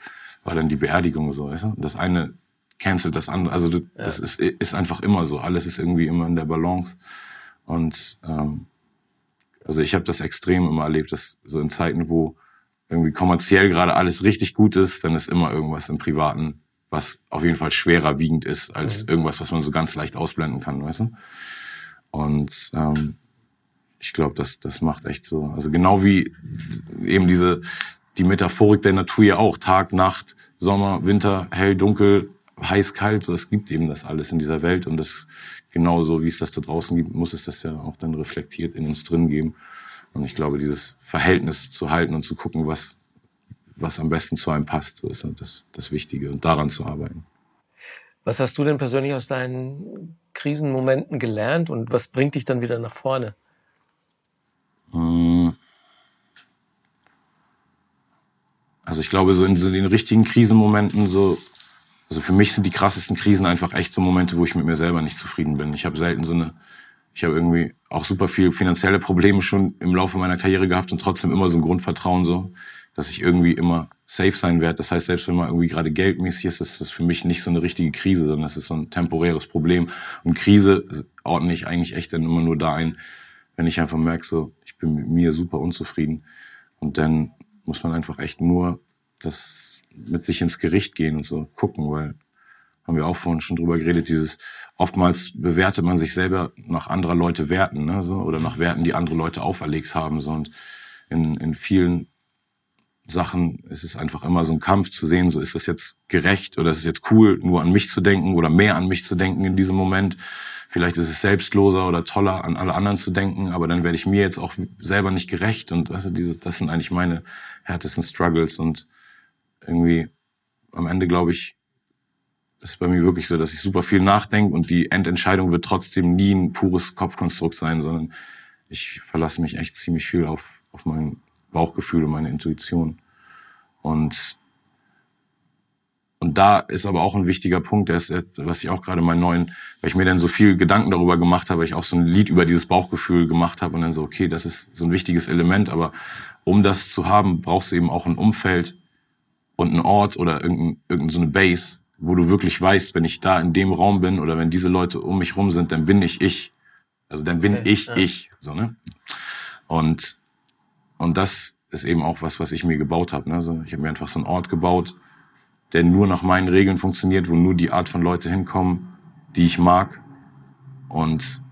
war dann die Beerdigung so, weißt du. Das eine cancelt das andere. Also das ja. ist, ist einfach immer so. Alles ist irgendwie immer in der Balance. Und ähm, also ich habe das extrem immer erlebt, dass so in Zeiten, wo irgendwie kommerziell gerade alles richtig gut ist, dann ist immer irgendwas im Privaten, was auf jeden Fall schwerer wiegend ist als mhm. irgendwas, was man so ganz leicht ausblenden kann, weißt du? Und ähm, ich glaube, das, das macht echt so. Also genau wie eben diese die Metaphorik der Natur ja auch. Tag, Nacht, Sommer, Winter, hell, dunkel, heiß, kalt. So, es gibt eben das alles in dieser Welt und das genauso wie es das da draußen gibt, muss es das ja auch dann reflektiert in uns drin geben. Und ich glaube, dieses Verhältnis zu halten und zu gucken, was, was am besten zu einem passt, so ist halt das, das Wichtige und daran zu arbeiten. Was hast du denn persönlich aus deinen Krisenmomenten gelernt und was bringt dich dann wieder nach vorne? Hm. Also ich glaube, so in den richtigen Krisenmomenten, so, also für mich sind die krassesten Krisen einfach echt so Momente, wo ich mit mir selber nicht zufrieden bin. Ich habe selten so eine, ich habe irgendwie auch super viel finanzielle Probleme schon im Laufe meiner Karriere gehabt und trotzdem immer so ein Grundvertrauen so, dass ich irgendwie immer safe sein werde. Das heißt, selbst wenn man irgendwie gerade geldmäßig ist, ist das für mich nicht so eine richtige Krise, sondern das ist so ein temporäres Problem. Und Krise ordne ich eigentlich echt dann immer nur da ein, wenn ich einfach merke, so, ich bin mit mir super unzufrieden. Und dann muss man einfach echt nur das mit sich ins Gericht gehen und so gucken, weil haben wir auch vorhin schon drüber geredet, dieses oftmals bewertet man sich selber nach anderer Leute Werten, ne, so, oder nach Werten, die andere Leute auferlegt haben, so, und in, in vielen Sachen ist es einfach immer so ein Kampf zu sehen, so ist das jetzt gerecht oder ist es jetzt cool, nur an mich zu denken oder mehr an mich zu denken in diesem Moment. Vielleicht ist es selbstloser oder toller, an alle anderen zu denken, aber dann werde ich mir jetzt auch selber nicht gerecht und weißt du, diese, das sind eigentlich meine härtesten Struggles und irgendwie am Ende glaube ich, ist bei mir wirklich so, dass ich super viel nachdenke und die Endentscheidung wird trotzdem nie ein pures Kopfkonstrukt sein, sondern ich verlasse mich echt ziemlich viel auf, auf mein Bauchgefühl und meine Intuition. Und, und da ist aber auch ein wichtiger Punkt, der ist, was ich auch gerade meinen neuen, weil ich mir dann so viel Gedanken darüber gemacht habe, weil ich auch so ein Lied über dieses Bauchgefühl gemacht habe und dann so, okay, das ist so ein wichtiges Element, aber um das zu haben, brauchst du eben auch ein Umfeld, und ein Ort oder irgendein, irgendeine so eine Base, wo du wirklich weißt, wenn ich da in dem Raum bin oder wenn diese Leute um mich rum sind, dann bin ich ich. Also dann bin okay, ich ja. ich. So, ne? Und, und das ist eben auch was, was ich mir gebaut habe. Ne? Also ich habe mir einfach so einen Ort gebaut, der nur nach meinen Regeln funktioniert, wo nur die Art von Leute hinkommen, die ich mag. Und,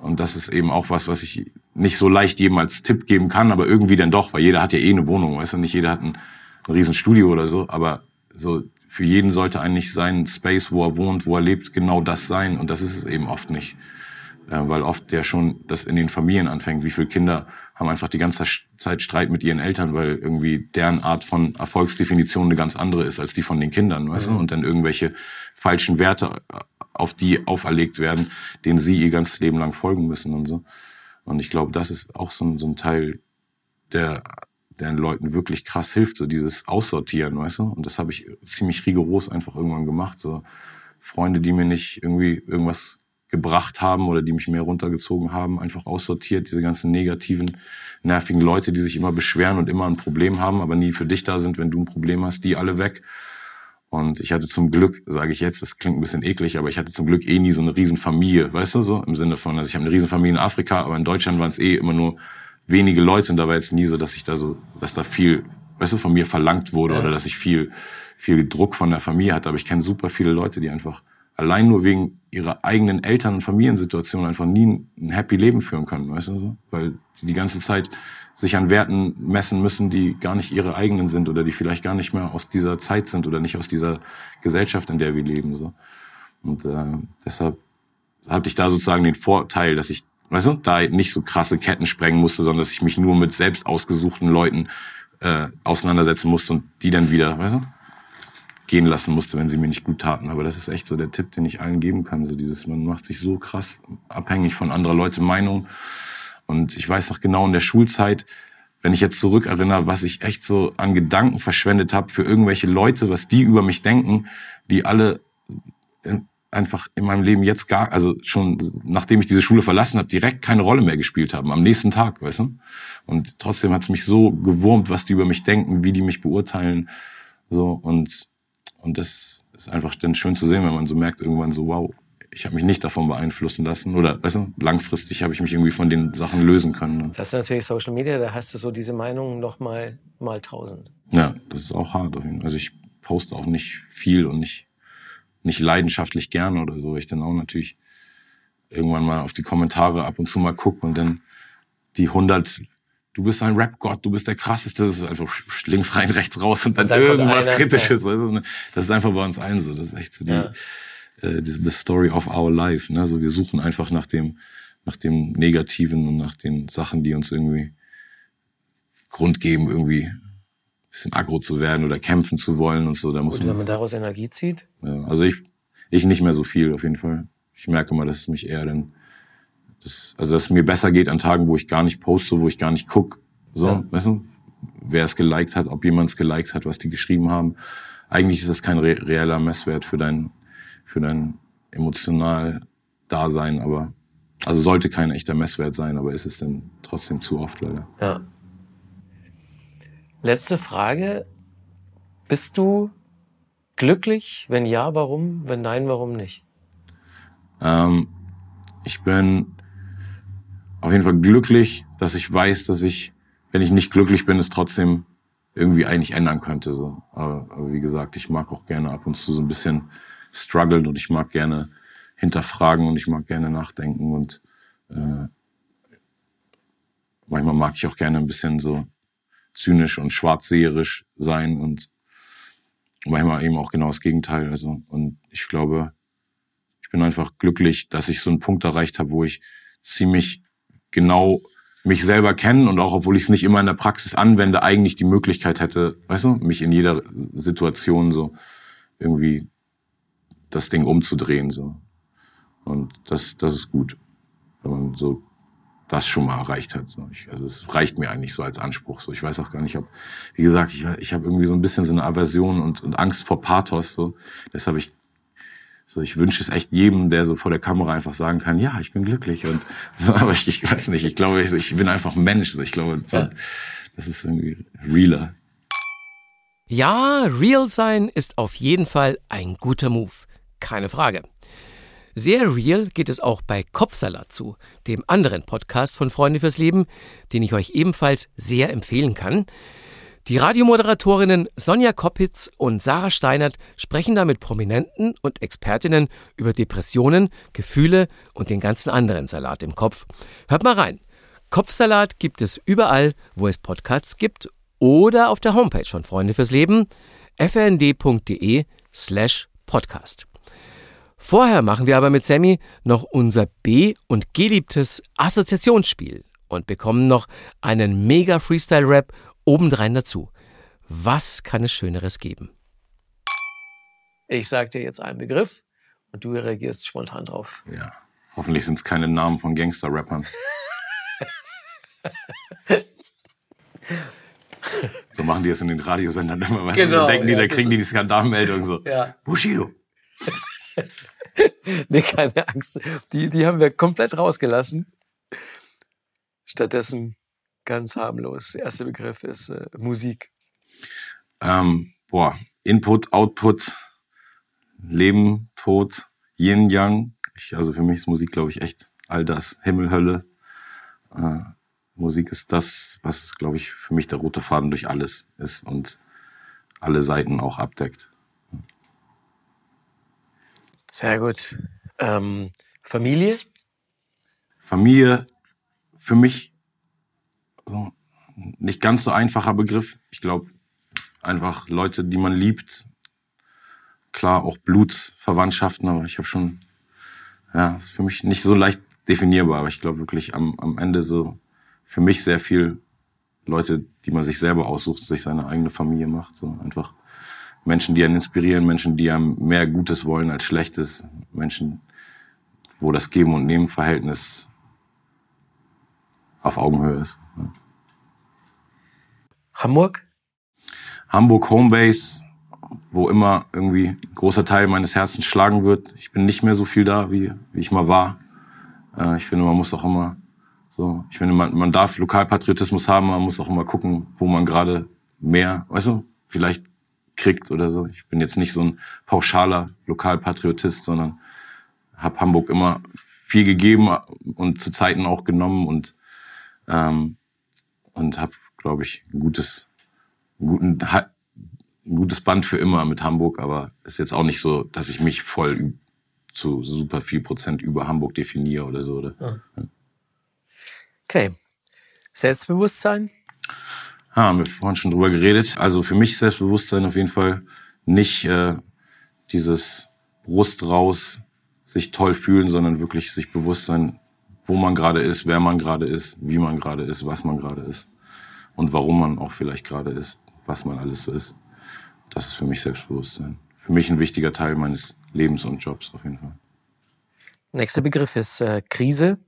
und das ist eben auch was, was ich nicht so leicht jedem als Tipp geben kann, aber irgendwie dann doch, weil jeder hat ja eh eine Wohnung, weißt du, nicht jeder hat ein Riesenstudio oder so, aber so für jeden sollte eigentlich sein Space, wo er wohnt, wo er lebt, genau das sein. Und das ist es eben oft nicht. Äh, weil oft ja schon das in den Familien anfängt. Wie viele Kinder haben einfach die ganze Zeit Streit mit ihren Eltern, weil irgendwie deren Art von Erfolgsdefinition eine ganz andere ist als die von den Kindern, weißt mhm. du? Und dann irgendwelche falschen Werte äh, auf die auferlegt werden, denen sie ihr ganzes Leben lang folgen müssen und so. Und ich glaube, das ist auch so ein, so ein Teil der der den Leuten wirklich krass hilft, so dieses Aussortieren, weißt du? Und das habe ich ziemlich rigoros einfach irgendwann gemacht. So Freunde, die mir nicht irgendwie irgendwas gebracht haben oder die mich mehr runtergezogen haben, einfach aussortiert, diese ganzen negativen, nervigen Leute, die sich immer beschweren und immer ein Problem haben, aber nie für dich da sind, wenn du ein Problem hast, die alle weg. Und ich hatte zum Glück, sage ich jetzt, das klingt ein bisschen eklig, aber ich hatte zum Glück eh nie so eine Riesenfamilie, weißt du so, im Sinne von, also ich habe eine Riesenfamilie in Afrika, aber in Deutschland waren es eh immer nur wenige Leute und da war jetzt nie so, dass ich da so, dass da viel, weißt du, von mir verlangt wurde ja. oder dass ich viel, viel Druck von der Familie hatte. Aber ich kenne super viele Leute, die einfach allein nur wegen ihrer eigenen Eltern- und Familiensituation einfach nie ein happy Leben führen können, weißt du, so? weil die die ganze Zeit sich an Werten messen müssen, die gar nicht ihre eigenen sind oder die vielleicht gar nicht mehr aus dieser Zeit sind oder nicht aus dieser Gesellschaft, in der wir leben. So. Und äh, deshalb hatte ich da sozusagen den Vorteil, dass ich weißt du, da nicht so krasse Ketten sprengen musste, sondern dass ich mich nur mit selbst ausgesuchten Leuten äh, auseinandersetzen musste und die dann wieder, weißt du, gehen lassen musste, wenn sie mir nicht gut taten. Aber das ist echt so der Tipp, den ich allen geben kann. So dieses, man macht sich so krass abhängig von anderer Leute Meinung. Und ich weiß noch genau in der Schulzeit, wenn ich jetzt zurückerinnere, was ich echt so an Gedanken verschwendet habe für irgendwelche Leute, was die über mich denken, die alle einfach in meinem Leben jetzt gar, also schon nachdem ich diese Schule verlassen habe, direkt keine Rolle mehr gespielt haben. Am nächsten Tag, weißt du? Und trotzdem hat es mich so gewurmt, was die über mich denken, wie die mich beurteilen. So und und das ist einfach dann schön zu sehen, wenn man so merkt irgendwann so, wow, ich habe mich nicht davon beeinflussen lassen oder weißt du, langfristig habe ich mich irgendwie von den Sachen lösen können. Jetzt hast du natürlich Social Media, da hast du so diese Meinungen noch mal mal tausend. Ja, das ist auch hart. Also ich poste auch nicht viel und nicht nicht leidenschaftlich gerne oder so. Ich dann auch natürlich irgendwann mal auf die Kommentare ab und zu mal gucke und dann die 100 du bist ein Rap-Gott, du bist der krasseste, das ist einfach links rein, rechts raus und dann, und dann irgendwas einer, Kritisches. Ja. Also, das ist einfach bei uns allen so. Das ist echt so die, ja. äh, die, the story of our life. Ne? Also wir suchen einfach nach dem, nach dem Negativen und nach den Sachen, die uns irgendwie Grund geben, irgendwie bisschen aggro zu werden oder kämpfen zu wollen und so. Da muss und wenn man daraus Energie zieht? Ja, also ich, ich nicht mehr so viel auf jeden Fall. Ich merke mal, dass es mich eher dann das, also dass es mir besser geht an Tagen, wo ich gar nicht poste, wo ich gar nicht guck, so, ja. weißt du, wer es geliked hat, ob jemand es geliked hat, was die geschrieben haben. Eigentlich ist das kein re reeller Messwert für dein, für dein emotional Dasein, aber also sollte kein echter Messwert sein, aber ist es denn trotzdem zu oft leider. Ja. Letzte Frage. Bist du glücklich? Wenn ja, warum? Wenn nein, warum nicht? Ähm, ich bin auf jeden Fall glücklich, dass ich weiß, dass ich, wenn ich nicht glücklich bin, es trotzdem irgendwie eigentlich ändern könnte. So. Aber, aber wie gesagt, ich mag auch gerne ab und zu so ein bisschen strugglen und ich mag gerne hinterfragen und ich mag gerne nachdenken und äh, manchmal mag ich auch gerne ein bisschen so zynisch und schwarzseherisch sein und manchmal eben auch genau das Gegenteil. Also und ich glaube, ich bin einfach glücklich, dass ich so einen Punkt erreicht habe, wo ich ziemlich genau mich selber kenne und auch obwohl ich es nicht immer in der Praxis anwende, eigentlich die Möglichkeit hätte, weißt du, mich in jeder Situation so irgendwie das Ding umzudrehen so. Und das das ist gut, wenn man so das schon mal erreicht hat. So. Ich, also es reicht mir eigentlich so als Anspruch. So. Ich weiß auch gar nicht, ob, wie gesagt, ich, ich habe irgendwie so ein bisschen so eine Aversion und, und Angst vor Pathos. So. Deshalb ich so, ich wünsche es echt jedem, der so vor der Kamera einfach sagen kann, ja, ich bin glücklich und so, aber ich, ich weiß nicht, ich glaube, ich, ich bin einfach Mensch. So. Ich glaube, ja. das ist irgendwie realer. Ja, real sein ist auf jeden Fall ein guter Move. Keine Frage. Sehr real geht es auch bei Kopfsalat zu, dem anderen Podcast von Freunde fürs Leben, den ich euch ebenfalls sehr empfehlen kann. Die Radiomoderatorinnen Sonja Koppitz und Sarah Steinert sprechen da mit Prominenten und Expertinnen über Depressionen, Gefühle und den ganzen anderen Salat im Kopf. Hört mal rein. Kopfsalat gibt es überall, wo es Podcasts gibt oder auf der Homepage von Freunde fürs Leben fnd.de slash podcast. Vorher machen wir aber mit Sammy noch unser B- und geliebtes Assoziationsspiel und bekommen noch einen mega Freestyle-Rap obendrein dazu. Was kann es Schöneres geben? Ich sage dir jetzt einen Begriff und du reagierst spontan drauf. Ja, hoffentlich sind es keine Namen von Gangster-Rappern. so machen die es in den Radiosendern immer. Was genau, denken die, ja, da kriegen die die Skandalmeldung so. Ja. Bushido. nee, keine Angst. Die, die haben wir komplett rausgelassen. Stattdessen ganz harmlos. Der erste Begriff ist äh, Musik. Ähm, boah, Input, Output, Leben, Tod, Yin, Yang. Ich, also für mich ist Musik, glaube ich, echt all das. Himmel, Hölle. Äh, Musik ist das, was, glaube ich, für mich der rote Faden durch alles ist und alle Seiten auch abdeckt. Sehr gut. Ähm, Familie? Familie, für mich so nicht ganz so einfacher Begriff. Ich glaube, einfach Leute, die man liebt. Klar, auch Blutsverwandtschaften, aber ich habe schon, ja, ist für mich nicht so leicht definierbar, aber ich glaube wirklich am, am Ende so für mich sehr viel Leute, die man sich selber aussucht, sich seine eigene Familie macht. So einfach Menschen, die einen inspirieren, Menschen, die einem mehr Gutes wollen als Schlechtes, Menschen, wo das Geben- und Nehmen-Verhältnis auf Augenhöhe ist. Hamburg? Hamburg Homebase, wo immer irgendwie ein großer Teil meines Herzens schlagen wird. Ich bin nicht mehr so viel da, wie, wie ich mal war. Äh, ich finde, man muss auch immer so, ich finde, man, man darf Lokalpatriotismus haben, man muss auch immer gucken, wo man gerade mehr, weißt du, vielleicht kriegt oder so. Ich bin jetzt nicht so ein pauschaler Lokalpatriotist, sondern habe Hamburg immer viel gegeben und zu Zeiten auch genommen und ähm, und habe, glaube ich, ein gutes, guten, ein gutes Band für immer mit Hamburg. Aber ist jetzt auch nicht so, dass ich mich voll zu super viel Prozent über Hamburg definiere oder so. Oder? Ah. Okay. Selbstbewusstsein? Ah, haben wir vorhin schon drüber geredet. Also für mich Selbstbewusstsein auf jeden Fall nicht äh, dieses Brust raus, sich toll fühlen, sondern wirklich sich bewusst sein, wo man gerade ist, wer man gerade ist, wie man gerade ist, was man gerade ist und warum man auch vielleicht gerade ist, was man alles ist. Das ist für mich Selbstbewusstsein. Für mich ein wichtiger Teil meines Lebens und Jobs auf jeden Fall. Nächster Begriff ist äh, Krise.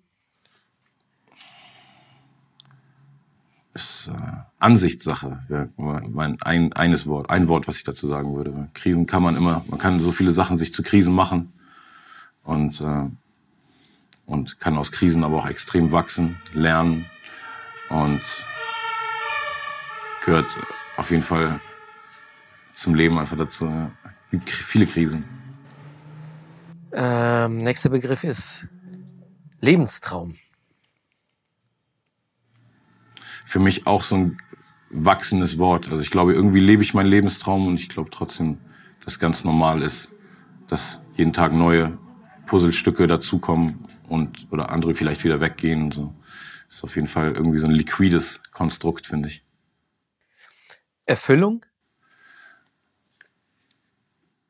Ist äh, Ansichtssache. Ja, mein ein, eines Wort, ein Wort, was ich dazu sagen würde. Krisen kann man immer, man kann so viele Sachen sich zu Krisen machen und äh, und kann aus Krisen aber auch extrem wachsen, lernen und gehört auf jeden Fall zum Leben einfach dazu. Es gibt viele Krisen. Ähm, nächster Begriff ist Lebenstraum. Für mich auch so ein wachsendes Wort. Also ich glaube, irgendwie lebe ich meinen Lebenstraum und ich glaube trotzdem, dass ganz normal ist, dass jeden Tag neue Puzzlestücke dazukommen und oder andere vielleicht wieder weggehen. Und so. Ist auf jeden Fall irgendwie so ein liquides Konstrukt, finde ich. Erfüllung?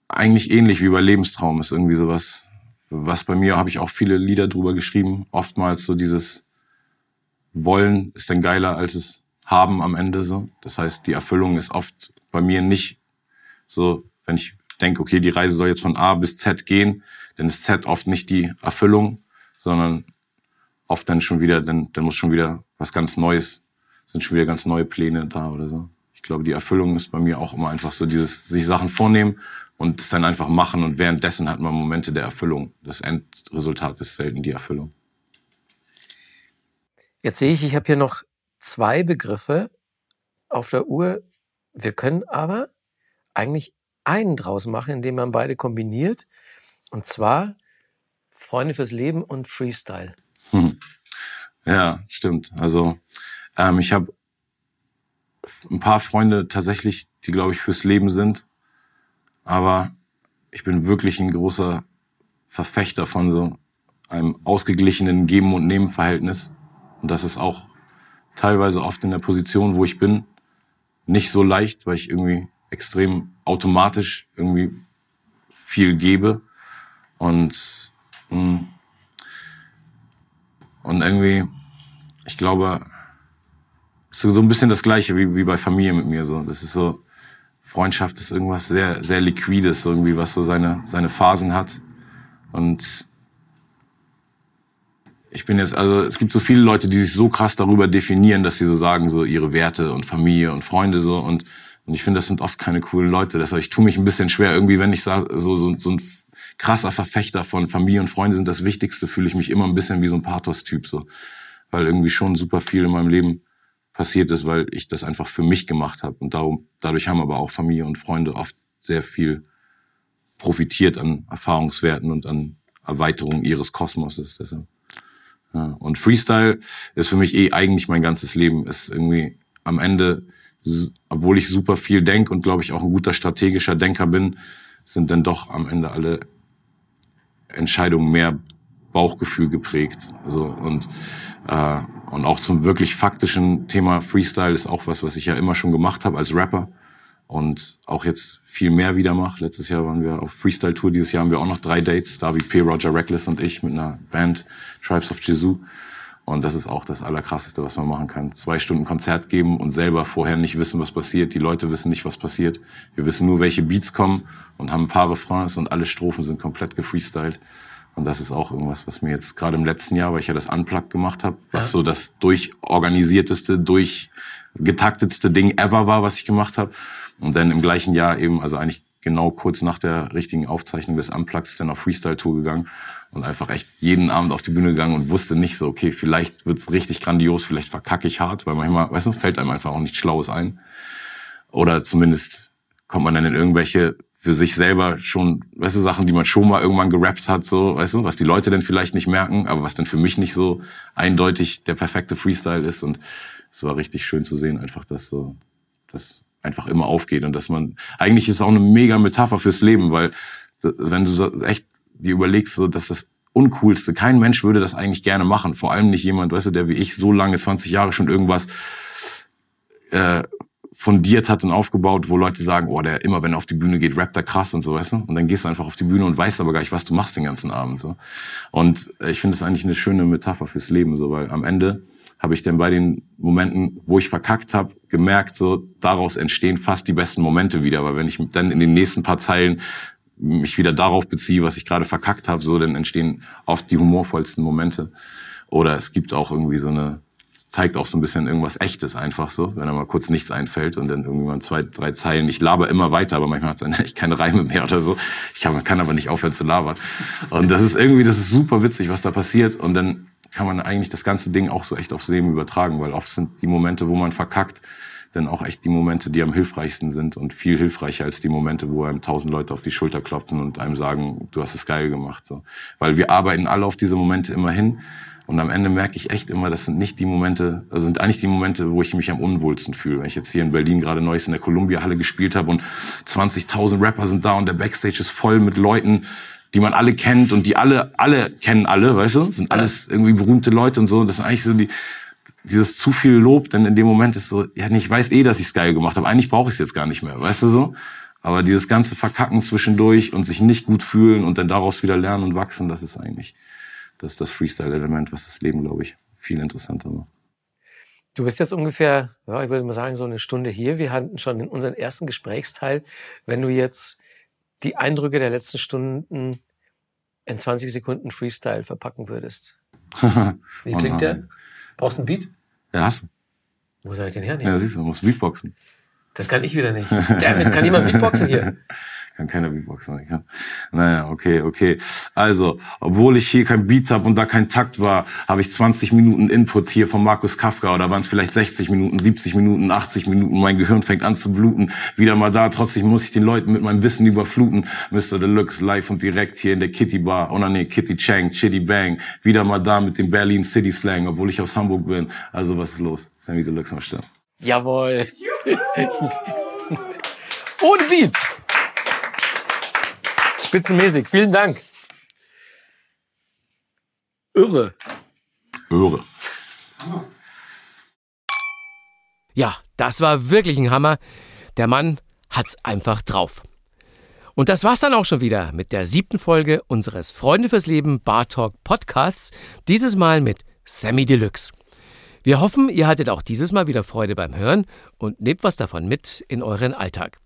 Eigentlich ähnlich wie bei Lebenstraum ist irgendwie sowas. Was bei mir habe ich auch viele Lieder drüber geschrieben. Oftmals so dieses Wollen ist dann geiler als es haben am Ende so. Das heißt, die Erfüllung ist oft bei mir nicht so, wenn ich denke, okay, die Reise soll jetzt von A bis Z gehen, dann ist Z oft nicht die Erfüllung, sondern oft dann schon wieder, dann, dann muss schon wieder was ganz Neues, sind schon wieder ganz neue Pläne da oder so. Ich glaube, die Erfüllung ist bei mir auch immer einfach so dieses, sich Sachen vornehmen und es dann einfach machen und währenddessen hat man Momente der Erfüllung. Das Endresultat ist selten die Erfüllung. Jetzt sehe ich, ich habe hier noch zwei Begriffe auf der Uhr. Wir können aber eigentlich einen draus machen, indem man beide kombiniert. Und zwar Freunde fürs Leben und Freestyle. Hm. Ja, stimmt. Also ähm, ich habe ein paar Freunde tatsächlich, die glaube ich fürs Leben sind. Aber ich bin wirklich ein großer Verfechter von so einem ausgeglichenen Geben- und Nehmen-Verhältnis. Und das ist auch teilweise oft in der Position, wo ich bin, nicht so leicht, weil ich irgendwie extrem automatisch irgendwie viel gebe und hm, und irgendwie, ich glaube, ist so ein bisschen das Gleiche wie, wie bei Familie mit mir so. Das ist so, Freundschaft ist irgendwas sehr, sehr liquides irgendwie, was so seine, seine Phasen hat. Und ich bin jetzt, also es gibt so viele Leute, die sich so krass darüber definieren, dass sie so sagen, so ihre Werte und Familie und Freunde so und und ich finde, das sind oft keine coolen Leute. Deshalb, ich tue mich ein bisschen schwer, irgendwie, wenn ich sage, so, so, so ein krasser Verfechter von Familie und Freunde sind das Wichtigste, fühle ich mich immer ein bisschen wie so ein Pathos-Typ, so. Weil irgendwie schon super viel in meinem Leben passiert ist, weil ich das einfach für mich gemacht habe. Und darum, dadurch haben aber auch Familie und Freunde oft sehr viel profitiert an Erfahrungswerten und an Erweiterung ihres Kosmoses. Deshalb. Ja. Und Freestyle ist für mich eh eigentlich mein ganzes Leben. Ist irgendwie am Ende obwohl ich super viel denke und glaube ich auch ein guter strategischer Denker bin, sind dann doch am Ende alle Entscheidungen mehr Bauchgefühl geprägt. Also und äh, und auch zum wirklich faktischen Thema Freestyle ist auch was, was ich ja immer schon gemacht habe als Rapper und auch jetzt viel mehr wieder mache. Letztes Jahr waren wir auf Freestyle Tour, dieses Jahr haben wir auch noch drei Dates, David P, Roger Reckless und ich mit einer Band Tribes of Jesus. Und das ist auch das Allerkrasseste, was man machen kann. Zwei Stunden Konzert geben und selber vorher nicht wissen, was passiert. Die Leute wissen nicht, was passiert. Wir wissen nur, welche Beats kommen und haben ein paar Refrains und alle Strophen sind komplett gefreestylt. Und das ist auch irgendwas, was mir jetzt gerade im letzten Jahr, weil ich ja das Unplugged gemacht habe, was ja. so das durchorganisierteste, durchgetaktetste Ding ever war, was ich gemacht habe. Und dann im gleichen Jahr eben, also eigentlich genau kurz nach der richtigen Aufzeichnung des Unplugs dann auf Freestyle-Tour gegangen und einfach echt jeden Abend auf die Bühne gegangen und wusste nicht so, okay, vielleicht wird's richtig grandios, vielleicht verkacke ich hart, weil manchmal, weißt du, fällt einem einfach auch nichts Schlaues ein. Oder zumindest kommt man dann in irgendwelche für sich selber schon, weißt du, Sachen, die man schon mal irgendwann gerappt hat, so, weißt du, was die Leute dann vielleicht nicht merken, aber was dann für mich nicht so eindeutig der perfekte Freestyle ist. Und es war richtig schön zu sehen, einfach, dass so, dass einfach immer aufgeht und dass man, eigentlich ist es auch eine mega Metapher fürs Leben, weil wenn du so echt dir überlegst, so, dass das Uncoolste, kein Mensch würde das eigentlich gerne machen, vor allem nicht jemand, weißt du, der wie ich so lange, 20 Jahre schon irgendwas äh, fundiert hat und aufgebaut, wo Leute sagen, oh, der immer, wenn er auf die Bühne geht, rappt er krass und so, weißt du? Und dann gehst du einfach auf die Bühne und weißt aber gar nicht, was du machst den ganzen Abend. So. Und ich finde es eigentlich eine schöne Metapher fürs Leben, so, weil am Ende habe ich dann bei den Momenten, wo ich verkackt habe, gemerkt, so daraus entstehen fast die besten Momente wieder. Weil wenn ich dann in den nächsten paar Zeilen mich wieder darauf beziehe, was ich gerade verkackt habe, so dann entstehen oft die humorvollsten Momente. Oder es gibt auch irgendwie so eine zeigt auch so ein bisschen irgendwas Echtes einfach so, wenn er mal kurz nichts einfällt und dann irgendwie mal zwei, drei Zeilen. Ich laber immer weiter, aber manchmal hat es echt keine Reime mehr oder so. Ich kann, kann aber nicht aufhören zu labern. Und das ist irgendwie, das ist super witzig, was da passiert. Und dann kann man eigentlich das ganze Ding auch so echt aufs Leben übertragen, weil oft sind die Momente, wo man verkackt, dann auch echt die Momente, die am hilfreichsten sind und viel hilfreicher als die Momente, wo einem tausend Leute auf die Schulter klopfen und einem sagen, du hast es geil gemacht. So. Weil wir arbeiten alle auf diese Momente immer hin und am Ende merke ich echt immer, das sind nicht die Momente, also sind eigentlich die Momente, wo ich mich am unwohlsten fühle. Wenn ich jetzt hier in Berlin gerade Neues in der Columbia-Halle gespielt habe und 20.000 Rapper sind da und der Backstage ist voll mit Leuten, die man alle kennt und die alle, alle kennen alle, weißt du? Sind alles irgendwie berühmte Leute und so. Und das ist eigentlich so die, dieses zu viel Lob, denn in dem Moment ist so, ja, ich weiß eh, dass ich's geil gemacht habe. Eigentlich brauche ich es jetzt gar nicht mehr, weißt du so? Aber dieses ganze Verkacken zwischendurch und sich nicht gut fühlen und dann daraus wieder lernen und wachsen, das ist eigentlich das ist das Freestyle-Element, was das Leben, glaube ich, viel interessanter macht. Du bist jetzt ungefähr, ja, ich würde mal sagen, so eine Stunde hier. Wir hatten schon in unseren ersten Gesprächsteil. Wenn du jetzt die Eindrücke der letzten Stunden in 20 Sekunden Freestyle verpacken würdest. Wie klingt oh der? Brauchst du einen Beat? Ja, hast du. Wo soll ich den hernehmen? Ja, siehst du, du musst Beatboxen. Das kann ich wieder nicht. Damit kann jemand Beatboxen hier? kann keiner Beatboxen. Ich kann. Naja, okay, okay. Also, obwohl ich hier kein Beat habe und da kein Takt war, habe ich 20 Minuten Input hier von Markus Kafka oder waren es vielleicht 60 Minuten, 70 Minuten, 80 Minuten. Mein Gehirn fängt an zu bluten. Wieder mal da. Trotzdem muss ich den Leuten mit meinem Wissen überfluten. Mr. Deluxe live und direkt hier in der Kitty Bar. Oh nee, Kitty Chang, Chitty Bang. Wieder mal da mit dem Berlin City Slang, obwohl ich aus Hamburg bin. Also, was ist los? Sammy Deluxe am Start. Jawohl. Ohne Beat. Spitzenmäßig. Vielen Dank. Irre. Irre. Ja, das war wirklich ein Hammer. Der Mann hat's einfach drauf. Und das war's dann auch schon wieder mit der siebten Folge unseres Freunde fürs Leben Bar Talk Podcasts. Dieses Mal mit Sammy Deluxe. Wir hoffen, ihr hattet auch dieses Mal wieder Freude beim Hören und nehmt was davon mit in euren Alltag.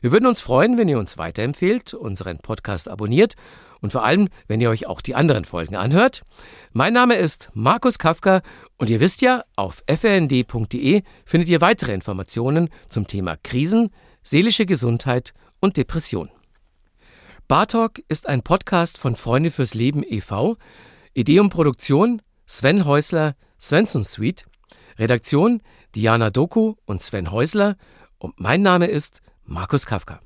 Wir würden uns freuen, wenn ihr uns weiterempfehlt, unseren Podcast abonniert und vor allem, wenn ihr euch auch die anderen Folgen anhört. Mein Name ist Markus Kafka und ihr wisst ja, auf frnd.de findet ihr weitere Informationen zum Thema Krisen, seelische Gesundheit und Depression. Bartalk ist ein Podcast von Freunde fürs Leben e.V., Idee und Produktion Sven Häusler, Svensson Suite, Redaktion Diana Doku und Sven Häusler und mein Name ist Markus Kafka.